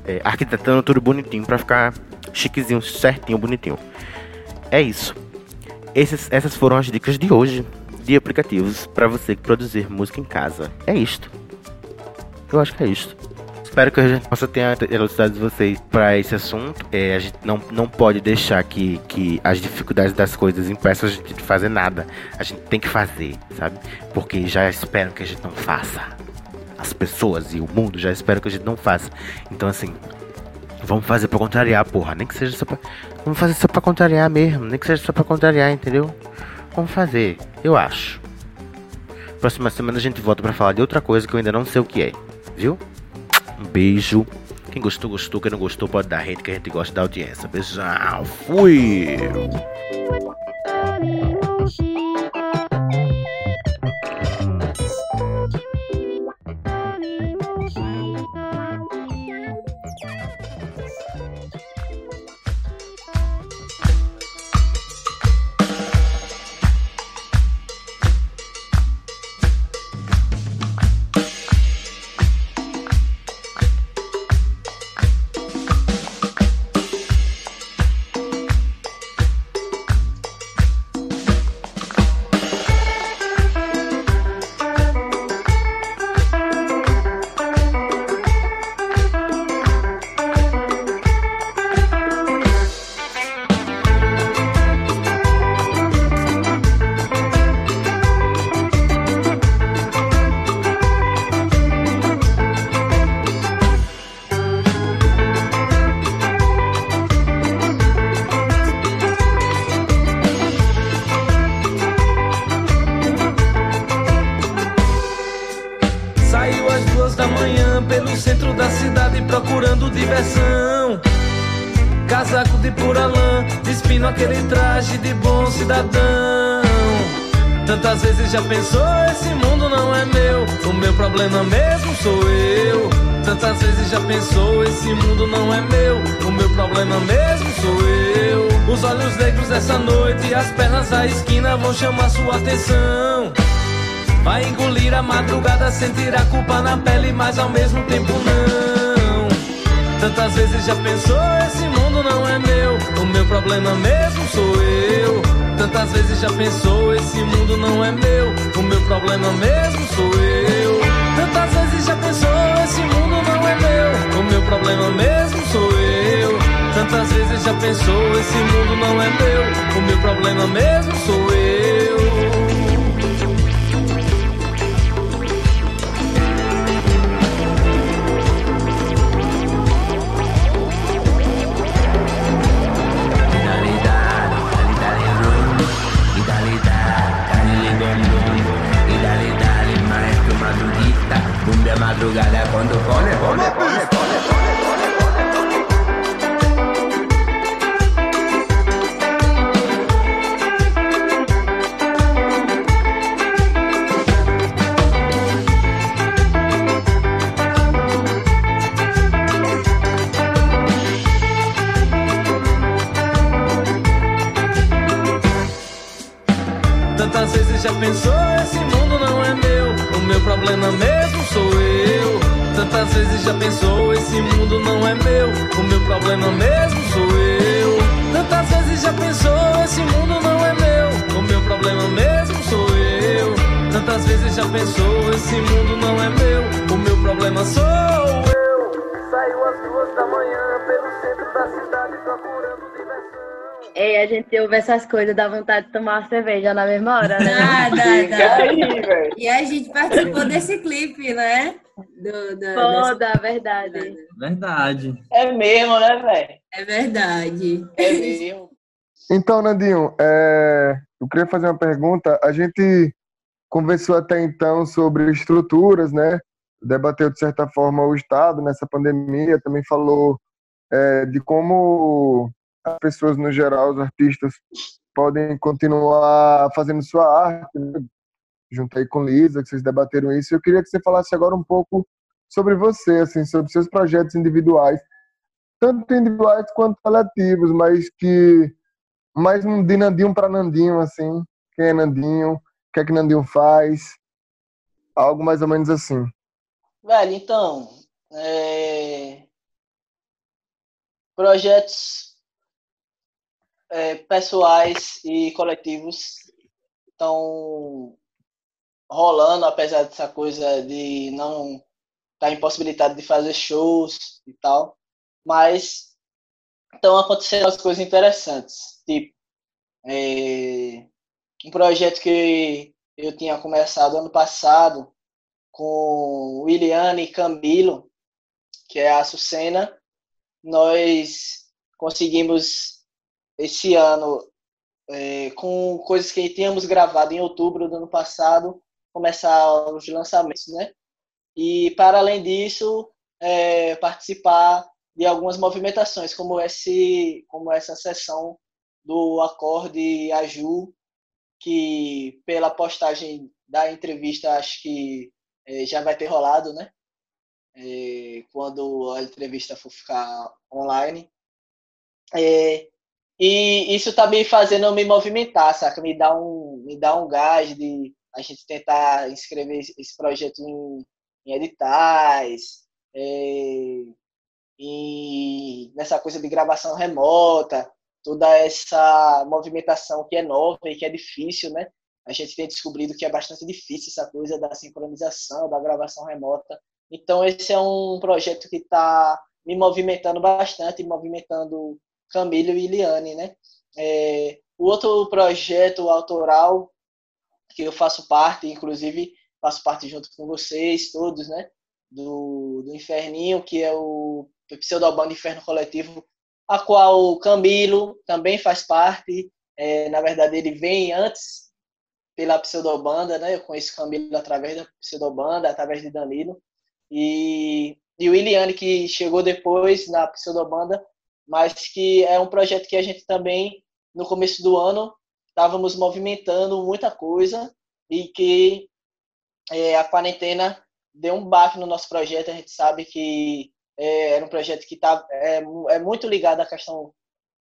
é, arquitetando tudo bonitinho para ficar chiquezinho, certinho, bonitinho. É isso. Esses, essas foram as dicas de hoje de aplicativos para você produzir música em casa. É isto. Eu acho que é isto. Espero que a possa ter elucidado vocês para esse assunto. É, a gente não, não pode deixar que, que as dificuldades das coisas impeçam a gente de fazer nada. A gente tem que fazer, sabe? Porque já esperam que a gente não faça. As pessoas e o mundo já esperam que a gente não faça. Então, assim, vamos fazer para contrariar, porra. Nem que seja só pra Vamos fazer só pra contrariar mesmo, nem que seja só pra contrariar, entendeu? Vamos fazer, eu acho. Próxima semana a gente volta para falar de outra coisa que eu ainda não sei o que é, viu? Um beijo. Quem gostou, gostou. Quem não gostou, pode dar rede que a gente gosta da audiência. Beijão. Fui! já pensou? Esse mundo não é meu. O meu problema mesmo sou eu. Tantas vezes já pensou? Esse mundo não é meu. O meu problema mesmo sou eu. Os olhos negros dessa noite e as pernas da esquina vão chamar sua atenção. Vai engolir a madrugada, sentir a culpa na pele, mas ao mesmo tempo não. Tantas vezes já pensou? Esse mundo não é meu. O meu problema mesmo sou eu. Tantas vezes já pensou, esse mundo não é meu, o meu problema mesmo sou eu. Tantas vezes já pensou, esse mundo não é meu, o meu problema mesmo sou eu. Tantas vezes já pensou, esse mundo não é meu, o meu problema mesmo sou eu. Madrugada cuando pone, pone, pone, pone. Tantas vezes já pensou, esse mundo não é meu, o meu problema mesmo sou eu. Tantas vezes já pensou, esse mundo não é meu, o meu problema mesmo sou eu. Tantas vezes já pensou, esse mundo não é meu, o meu problema mesmo sou eu. Tantas vezes já pensou, esse mundo não é meu, o meu problema sou eu. Saiu às duas da manhã pelo centro da cidade procurando E a gente ouve essas coisas, dá vontade de tomar uma cerveja na mesma hora, né? Dá, dá, dá. E a gente participou desse clipe, né? Do, da- dessa- Foda, verdade. Verdade. É mesmo, né, velho? É verdade. É mesmo. Então, Nandinho, é, eu queria fazer uma pergunta. A gente conversou até então sobre estruturas, né? Debateu, de certa forma, o Estado nessa pandemia, também falou é, de como as pessoas, no geral, os artistas, podem continuar fazendo sua arte. Né? Juntei com Lisa, que vocês debateram isso. Eu queria que você falasse agora um pouco sobre você, assim, sobre seus projetos individuais, tanto individuais quanto coletivos, mas que mais um de Nandinho para Nandinho, assim. Quem é Nandinho? O que é que Nandinho faz? Algo mais ou menos assim. Velho, então, é, projetos é, pessoais e coletivos estão rolando, apesar dessa coisa de não estar impossibilitado de fazer shows e tal, mas estão acontecendo as coisas interessantes, tipo é, um projeto que eu tinha começado ano passado com Williane Camilo, que é a Açucena, nós conseguimos esse ano, é, com coisas que tínhamos gravado em outubro do ano passado, começar os lançamentos, né? E, para além disso, é, participar de algumas movimentações, como, esse, como essa sessão do Acorde Aju, que pela postagem da entrevista, acho que é, já vai ter rolado, né? É, quando a entrevista for ficar online. É, e isso tá me fazendo me movimentar, saca? Me dá um, me dá um gás de a gente tentar inscrever esse projeto em, em editais, é, e nessa coisa de gravação remota, toda essa movimentação que é nova e que é difícil, né? A gente tem descobrido que é bastante difícil essa coisa da sincronização, da gravação remota. Então, esse é um projeto que está me movimentando bastante, movimentando Camilo e Iliane, né? É, o outro projeto autoral que eu faço parte, inclusive faço parte junto com vocês todos, né? Do, do Inferninho, que é o Pseudobando Inferno Coletivo, a qual o Camilo também faz parte. É, na verdade, ele vem antes pela Pseudobanda, né? Eu conheço Camilo através da Pseudobanda, através de Danilo. E, e o Iliane, que chegou depois na Pseudobanda, mas que é um projeto que a gente também, no começo do ano, estávamos movimentando muita coisa e que é, a quarentena deu um baque no nosso projeto. A gente sabe que é, era um projeto que tá, é, é muito ligado à questão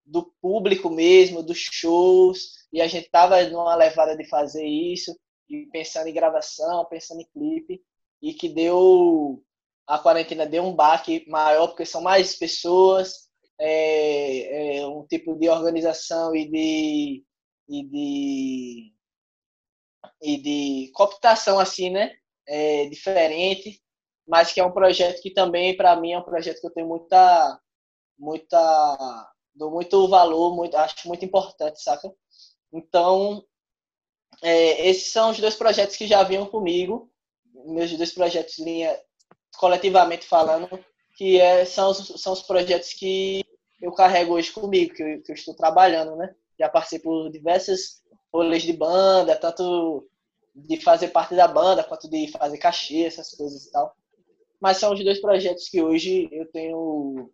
do público mesmo, dos shows, e a gente tava numa levada de fazer isso, e pensando em gravação, pensando em clipe, e que deu a quarentena deu um baque maior porque são mais pessoas, é, é um tipo de organização e de e de e de cooptação assim, né? É, diferente, mas que é um projeto que também para mim é um projeto que eu tenho muita muita dou muito valor, muito acho muito importante, saca? Então, é, esses são os dois projetos que já vinham comigo, meus dois projetos linha coletivamente falando, que é, são, os, são os projetos que eu carrego hoje comigo, que eu, que eu estou trabalhando, né? Já passei por diversas rolês de banda, tanto de fazer parte da banda, quanto de fazer cachê, essas coisas e tal. Mas são os dois projetos que hoje eu tenho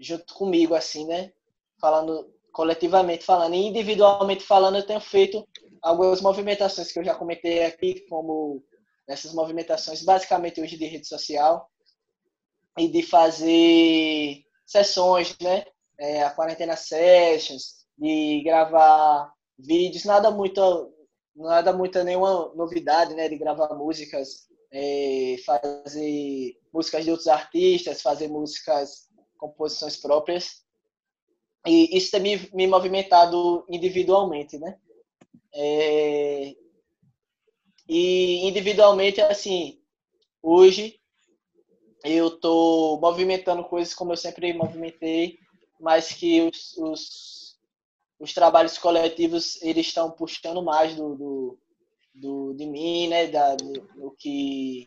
junto comigo, assim, né? Falando coletivamente falando e individualmente falando, eu tenho feito algumas movimentações que eu já comentei aqui, como essas movimentações basicamente hoje de rede social e de fazer sessões, né? É, a quarentena sessions, de gravar vídeos, nada muito, nada muito nenhuma novidade, né? De gravar músicas, é, fazer músicas de outros artistas, fazer músicas, composições próprias. E isso tem me, me movimentado individualmente, né? É, e individualmente, assim, hoje eu estou movimentando coisas como eu sempre movimentei, mas que os, os, os trabalhos coletivos eles estão puxando mais do, do, do, de mim, né, da, do, do que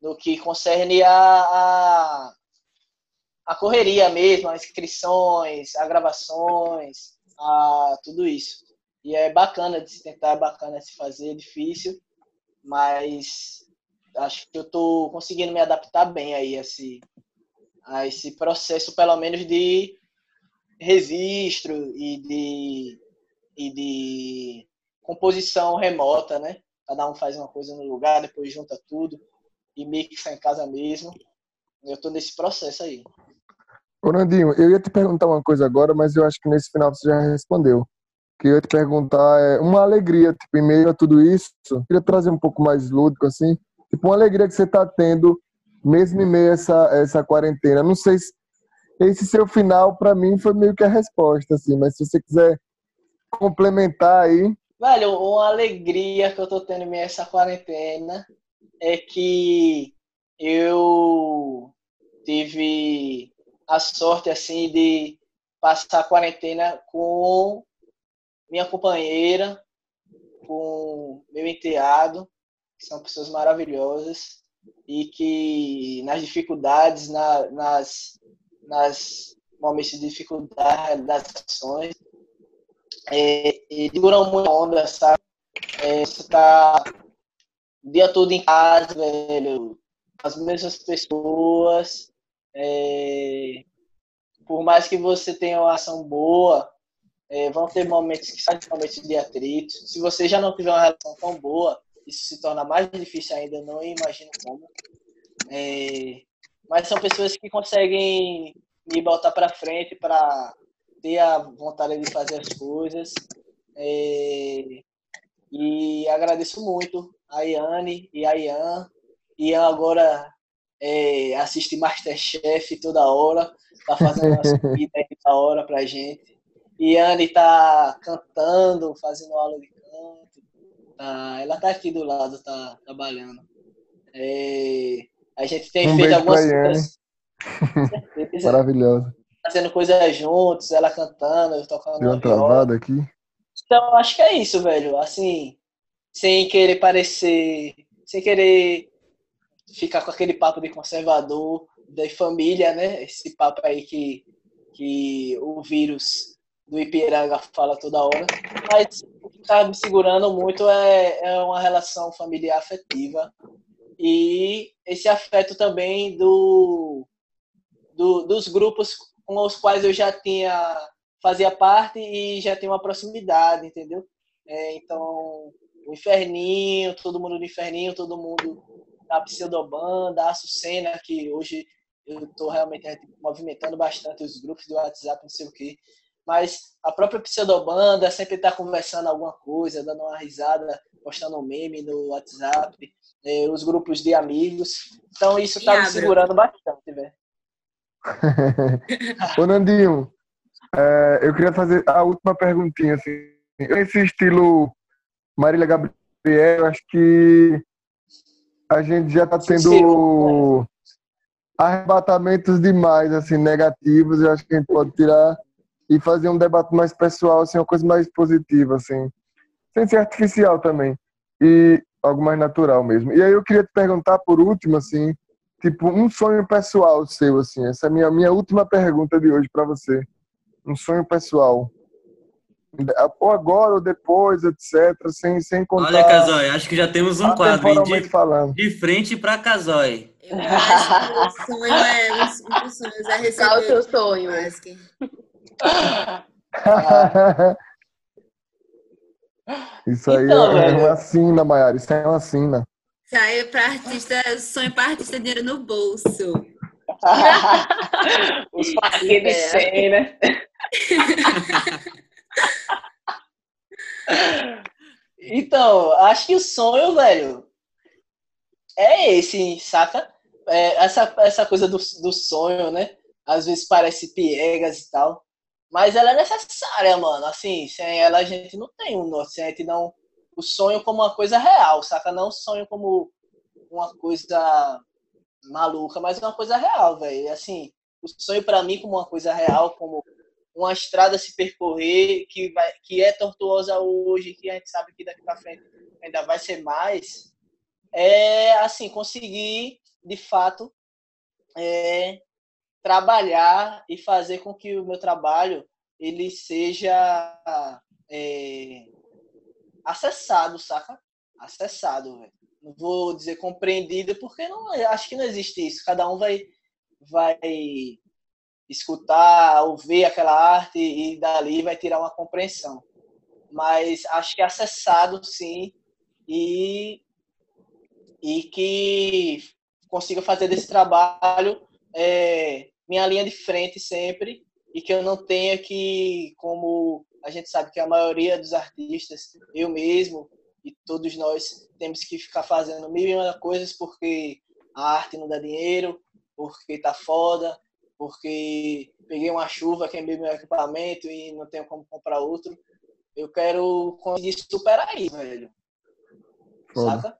no que concerne a, a, a correria mesmo, as inscrições, a gravações, a tudo isso. E é bacana de se tentar, é bacana de se fazer, é difícil, mas acho que eu estou conseguindo me adaptar bem aí a esse, a esse processo, pelo menos de registro e de, e de composição remota, né? Cada um faz uma coisa no lugar, depois junta tudo e mixa em casa mesmo. Eu estou nesse processo aí. Ô Nandinho, eu ia te perguntar uma coisa agora, mas eu acho que nesse final você já respondeu que eu ia te perguntar é uma alegria, tipo, em meio a tudo isso, queria trazer um pouco mais lúdico, assim, tipo, uma alegria que você está tendo, mesmo em meio a essa, essa quarentena. Não sei se esse seu final, para mim, foi meio que a resposta, assim, mas se você quiser complementar aí. Velho, uma alegria que eu tô tendo em meio a essa quarentena é que eu tive a sorte, assim, de passar a quarentena com minha companheira, com meu enteado, que são pessoas maravilhosas e que nas dificuldades, na, nas, nas momentos de dificuldade, das ações, é, seguram muito onda, sabe? É, você tá o dia todo em casa, velho, as mesmas pessoas, é, por mais que você tenha uma ação boa, é, vão ter momentos que são momentos de atrito. Se você já não tiver uma relação tão boa, isso se torna mais difícil ainda, não imagino como. É, mas são pessoas que conseguem me botar para frente para ter a vontade de fazer as coisas. É, e agradeço muito a Iane e a Ian. Ian agora é, assiste Masterchef toda hora, tá fazendo umas comidas aí toda hora pra gente. Iane está cantando, fazendo aula de. Tá, ela está aqui do lado, está trabalhando. É, a gente tem um feito algumas coisas. Maravilhoso. Fazendo coisas juntos, ela cantando, eu tocando. Deu uma travada aqui. Então, acho que é isso, velho. Assim, sem querer parecer. Sem querer ficar com aquele papo de conservador, de família, né? Esse papo aí que, que o vírus do Ipiranga fala toda hora, mas está me segurando muito é, é uma relação familiar afetiva e esse afeto também do, do, dos grupos com os quais eu já tinha fazia parte e já tinha uma proximidade, entendeu? É, então, o Inferninho, todo mundo do Inferninho, todo mundo da Pseudobanda, a Açucena, que hoje eu estou realmente movimentando bastante os grupos do WhatsApp, não sei o quê. Mas a própria pseudobanda sempre está conversando alguma coisa, dando uma risada, postando um meme no WhatsApp, eh, os grupos de amigos. Então isso está me segurando bastante, velho. Ô, Nandinho, é, eu queria fazer a última perguntinha. Assim. Esse estilo Marília Gabriel, eu acho que a gente já está tendo arrebatamentos demais, assim, negativos. Eu acho que a gente pode tirar e fazer um debate mais pessoal, assim, uma coisa mais positiva, assim. Sem ser artificial também. E algo mais natural mesmo. E aí eu queria te perguntar, por último, assim, tipo, um sonho pessoal seu, assim. Essa é a minha, minha última pergunta de hoje para você. Um sonho pessoal. Ou agora ou depois, etc. Sem, sem contar... Olha, Casói, acho que já temos um quadro hein, de, falando. de frente para Casói. Eu acho que o sonho é um dos sonhos é receber. Qual o seu sonho? Isso aí Então, é velho. uma sina, Maiara. Isso é uma sina. Sai pra artista, sonho pra artista dinheiro no bolso. Os parquinhos de É. 100, né? Então, acho que o sonho, velho, é esse, saca? É, essa, essa coisa do, do sonho, né? Às vezes parece piegas e tal. Mas ela é necessária, mano. Assim, sem ela a gente não tem um norte. A gente não. O sonho como uma coisa real, saca? Não sonho como uma coisa maluca, mas uma coisa real, velho. Assim, o sonho pra mim como uma coisa real, como uma estrada a se percorrer que vai que é tortuosa hoje, que a gente sabe que daqui para frente ainda vai ser mais, é assim conseguir de fato é, trabalhar e fazer com que o meu trabalho ele seja é, acessado, saca? Acessado. Não vou dizer compreendido porque não acho que não existe isso. Cada um vai vai escutar ou ver aquela arte e dali vai tirar uma compreensão. Mas acho que é acessado sim e, e que consiga fazer desse trabalho é, minha linha de frente sempre e que eu não tenha que, como a gente sabe que a maioria dos artistas, eu mesmo e todos nós temos que ficar fazendo mil e uma coisas porque a arte não dá dinheiro, porque tá foda, porque peguei uma chuva, queimei meu equipamento e não tenho como comprar outro. Eu quero conseguir superar isso, velho. Foda. Saca?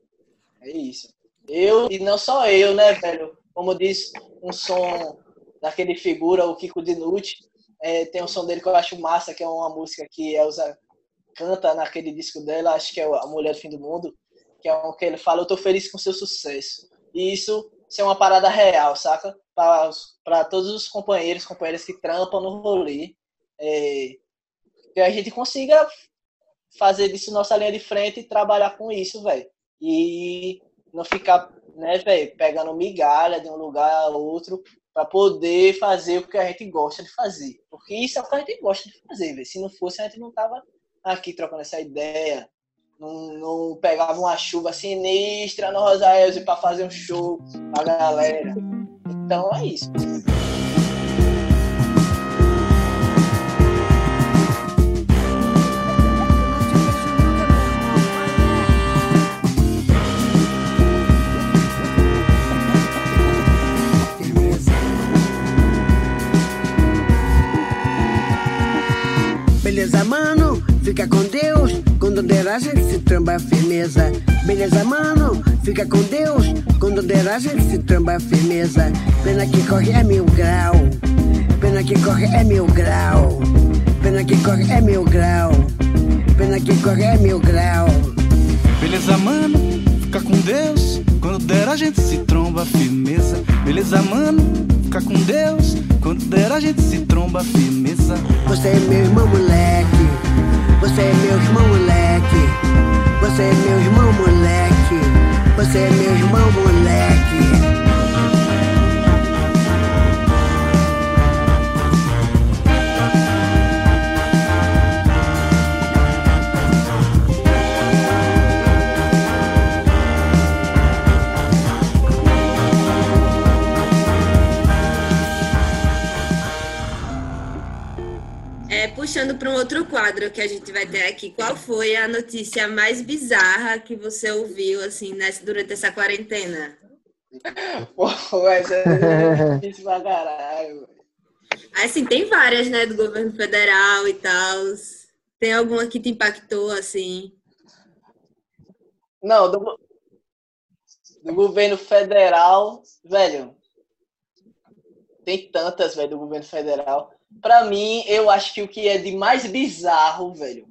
É isso. Eu, e não só eu, né, velho? Como diz um som daquele figura, o Kiko Dinucci, é, tem um som dele que eu acho massa, que é uma música que Elza canta naquele disco dela, acho que é A Mulher do Fim do Mundo, que é um que ele fala, eu tô feliz com seu sucesso. E isso, isso é uma parada real, saca? Para todos os companheiros, companheiras que trampam no rolê, é, que a gente consiga fazer disso nossa linha de frente e trabalhar com isso, velho. E não ficar, né, velho, pegando migalha de um lugar a outro para poder fazer o que a gente gosta de fazer. Porque isso é o que a gente gosta de fazer. Se não fosse, a gente não tava aqui trocando essa ideia. Não, não pegava uma chuva sinistra no Rosaelze para fazer um show pra galera. Então é isso. Fica com Deus. Quando der a gente se tramba firmeza. Beleza, mano, fica com Deus. Quando der a gente se tramba firmeza. Pena que corre é mil grau. Pena que corre é mil grau. Pena que corre é mil grau. Pena que corre é mil grau. Beleza, mano, fica com Deus. Quando der a gente se tromba firmeza. Beleza, mano, fica com Deus. Quando der a gente se tromba firmeza. Você é meu irmão moleque. Você é meu irmão moleque. Você é meu irmão moleque. Você é meu irmão moleque. Para um outro quadro que a gente vai ter aqui, qual foi a notícia mais bizarra que você ouviu assim nessa, durante essa quarentena? Pô, essa é difícil pra caralho. Assim, tem várias, né, do governo federal e tal. Tem alguma que te impactou, assim? Não, do, do governo federal, velho. Tem tantas, velho, do governo federal. Pra mim, eu acho que o que é de mais bizarro, velho.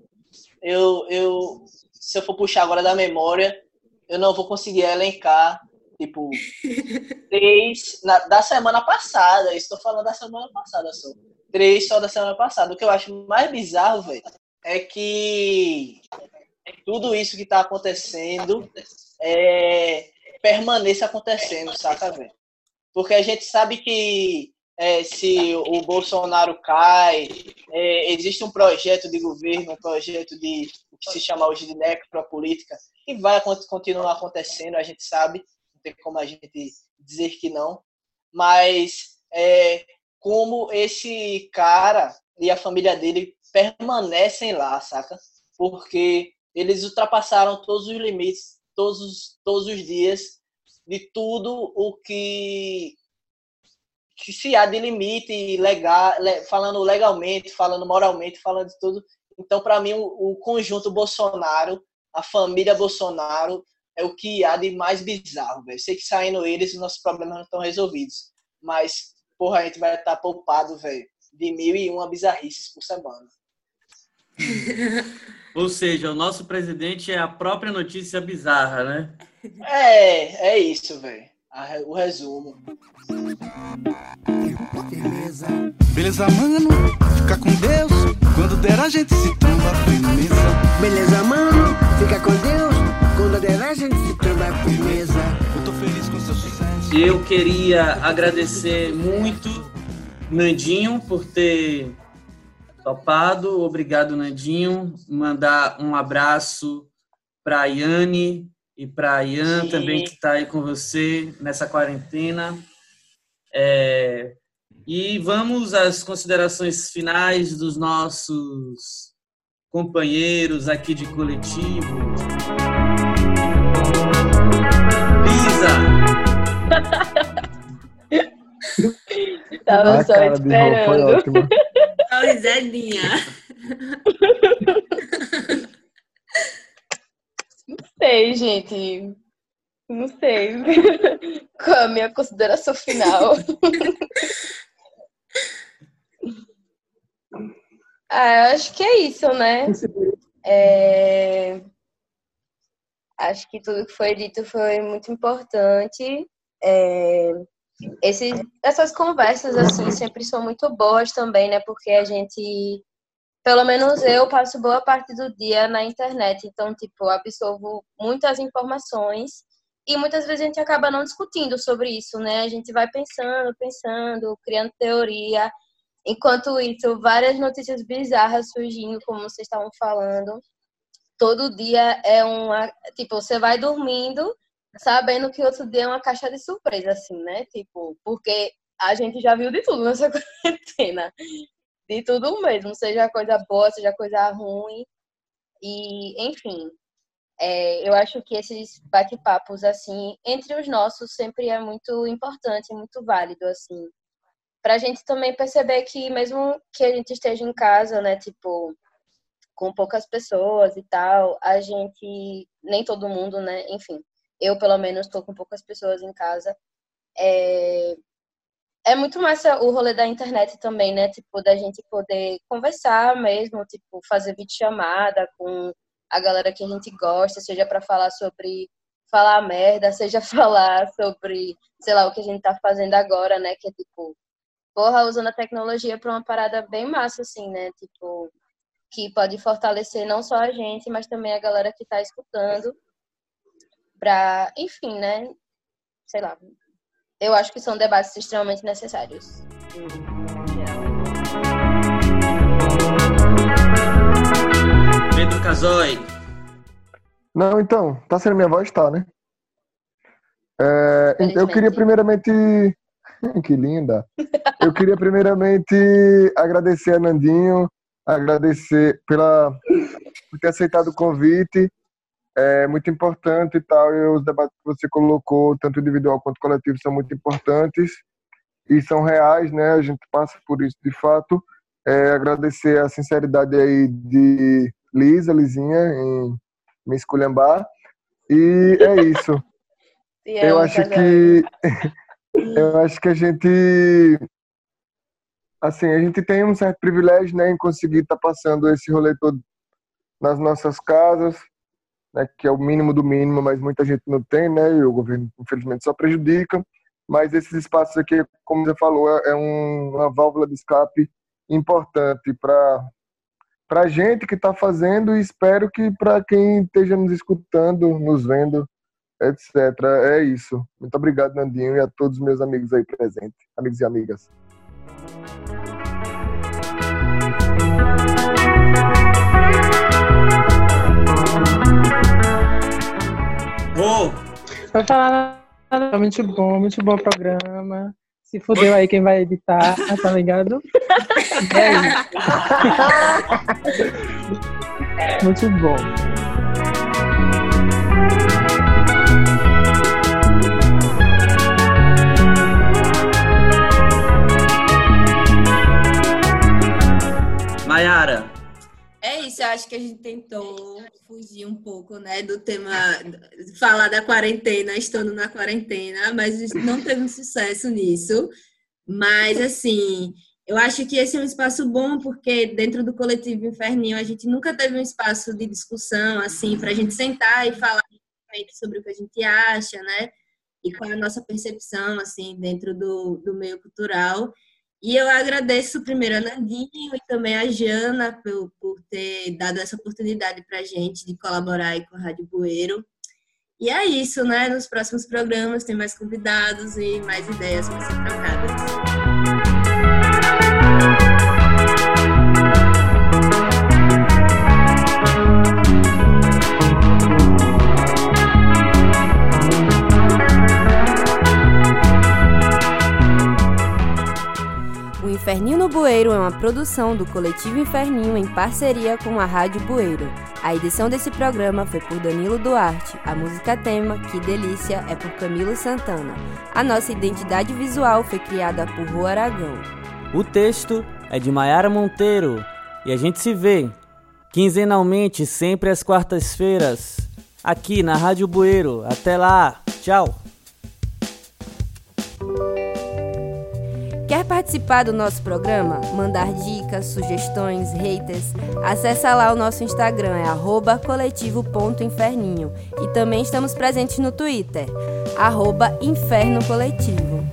Eu, eu, se eu for puxar agora da memória, eu não vou conseguir elencar, tipo, três na, da semana passada. Estou falando da semana passada só. Três só da semana passada. O que eu acho mais bizarro, velho, é que tudo isso que tá acontecendo é, permaneça acontecendo, saca, velho? Porque a gente sabe que é, se o Bolsonaro cai, é, existe um projeto de governo, um projeto de o que se chama hoje de necropolítica, que vai continuar acontecendo, a gente sabe, não tem como a gente dizer que não, mas é, como esse cara e a família dele permanecem lá, saca? Porque eles ultrapassaram todos os limites, todos, todos os dias, de tudo o que que se há de limite legal, falando legalmente, falando moralmente, falando de tudo. Então, para mim, o, o, conjunto Bolsonaro, a família Bolsonaro, é o que há de mais bizarro, velho. Sei que saindo eles, os nossos problemas não estão resolvidos. Mas, porra, a gente vai estar poupado, velho, de mil e uma bizarrices por semana. Ou seja, o nosso presidente é a própria notícia bizarra, né? É, é isso, velho. O resumo. Beleza. Beleza, mano, fica com Deus. Quando der a gente se tromba firmeza. Beleza, mano, fica com Deus. Quando der a gente se tromba firmeza. Eu tô feliz com seu sucesso. Eu queria agradecer muito Nandinho por ter topado. Obrigado, Nandinho. Mandar um abraço para a Yane e para a Ian Sim. também, que está aí com você nessa quarentena. É, e vamos às considerações finais dos nossos companheiros aqui de coletivo. Lisa! Tava A só cara Rô foi esperando. ótima. Risadinha. Não sei, gente. Não sei. Qual a minha consideração final? ah, eu acho que é isso, né? É, Acho que tudo que foi dito foi muito importante. É, Esses, essas conversas, assim, sempre são muito boas também, né? Porque a gente pelo menos eu passo boa parte do dia na internet, então, tipo, absorvo muitas informações e muitas vezes a gente acaba não discutindo sobre isso, né? A gente vai pensando, pensando, criando teoria. Enquanto isso, várias notícias bizarras surgindo, como vocês estavam falando. Todo dia é uma. Tipo, você vai dormindo sabendo que outro dia é uma caixa de surpresa, assim, né? Tipo, porque a gente já viu de tudo nessa quarentena de tudo mesmo, seja coisa boa, seja coisa ruim. E, enfim, é, eu acho que esses bate-papos, assim, entre os nossos, sempre é muito importante, muito válido, assim. Pra gente também perceber que, mesmo que a gente esteja em casa, né, tipo, com poucas pessoas e tal, a gente, nem todo mundo, né, enfim, eu, pelo menos, tô com poucas pessoas em casa, é, é muito massa o rolê da internet também, né? Tipo, da gente poder conversar mesmo, tipo, fazer videochamada com a galera que a gente gosta, seja para falar sobre falar merda, seja falar sobre, sei lá, o que a gente tá fazendo agora, né? Que é tipo, porra, usando a tecnologia pra uma parada bem massa, assim, né? Tipo, que pode fortalecer não só a gente, mas também a galera que tá escutando. Pra, enfim, né? Sei lá, eu acho que são debates extremamente necessários. Pedro Casoy. Não, então, tá sendo minha voz? Tá, né? É, eu queria primeiramente. que linda! Eu queria primeiramente agradecer a Nandinho agradecer pela, por ter aceitado o convite. É muito importante e tal. E os debates que você colocou, tanto individual quanto coletivo, são muito importantes e são reais, né? A gente passa por isso de fato. É, agradecer a sinceridade aí de Lisa, Lizinha, em me esculhambar. E é isso. eu acho que eu acho que a gente assim, a gente tem um certo privilégio, né, em conseguir estar tá passando esse rolê todo nas nossas casas, né, que é o mínimo do mínimo, mas muita gente não tem, né, e o governo infelizmente só prejudica. Mas esses espaços aqui, como você falou, é, é um, uma válvula de escape importante para a gente que está fazendo e espero que para quem esteja nos escutando, nos vendo, etc. É isso. Muito obrigado, Nandinho, e a todos os meus amigos aí presentes, amigos e amigas. Vai falar muito bom, muito bom programa. Se fudeu aí quem vai editar, tá ligado? É isso. muito bom. Acho que a gente tentou fugir um pouco, né, do tema, falar da quarentena, estando na quarentena, mas não teve sucesso nisso. Mas, assim, eu acho que esse é um espaço bom, porque dentro do coletivo Inferninho a gente nunca teve um espaço de discussão, assim, para a gente sentar e falar sobre o que a gente acha, né? E qual é a nossa percepção, assim, dentro do, do meio cultural. E eu agradeço primeiro a Nandinho e também a Jana por, por ter dado essa oportunidade para a gente de colaborar aí com a Rádio Bueiro. E é isso, né? Nos próximos programas tem mais convidados e mais ideias para ser trocadas. Inferninho no Bueiro é uma produção do Coletivo Inferninho em parceria com a Rádio Bueiro. A edição desse programa foi por Danilo Duarte. A música tema, Que Delícia, é por Camilo Santana. A nossa identidade visual foi criada por Rua Aragão. O texto é de Maiara Monteiro. E a gente se vê quinzenalmente, sempre às quartas-feiras, aqui na Rádio Bueiro. Até lá, tchau! Quer participar do nosso programa? Mandar dicas, sugestões, haters? Acesse lá o nosso Instagram, é coletivo.inferninho. E também estamos presentes no Twitter, arroba Inferno Coletivo.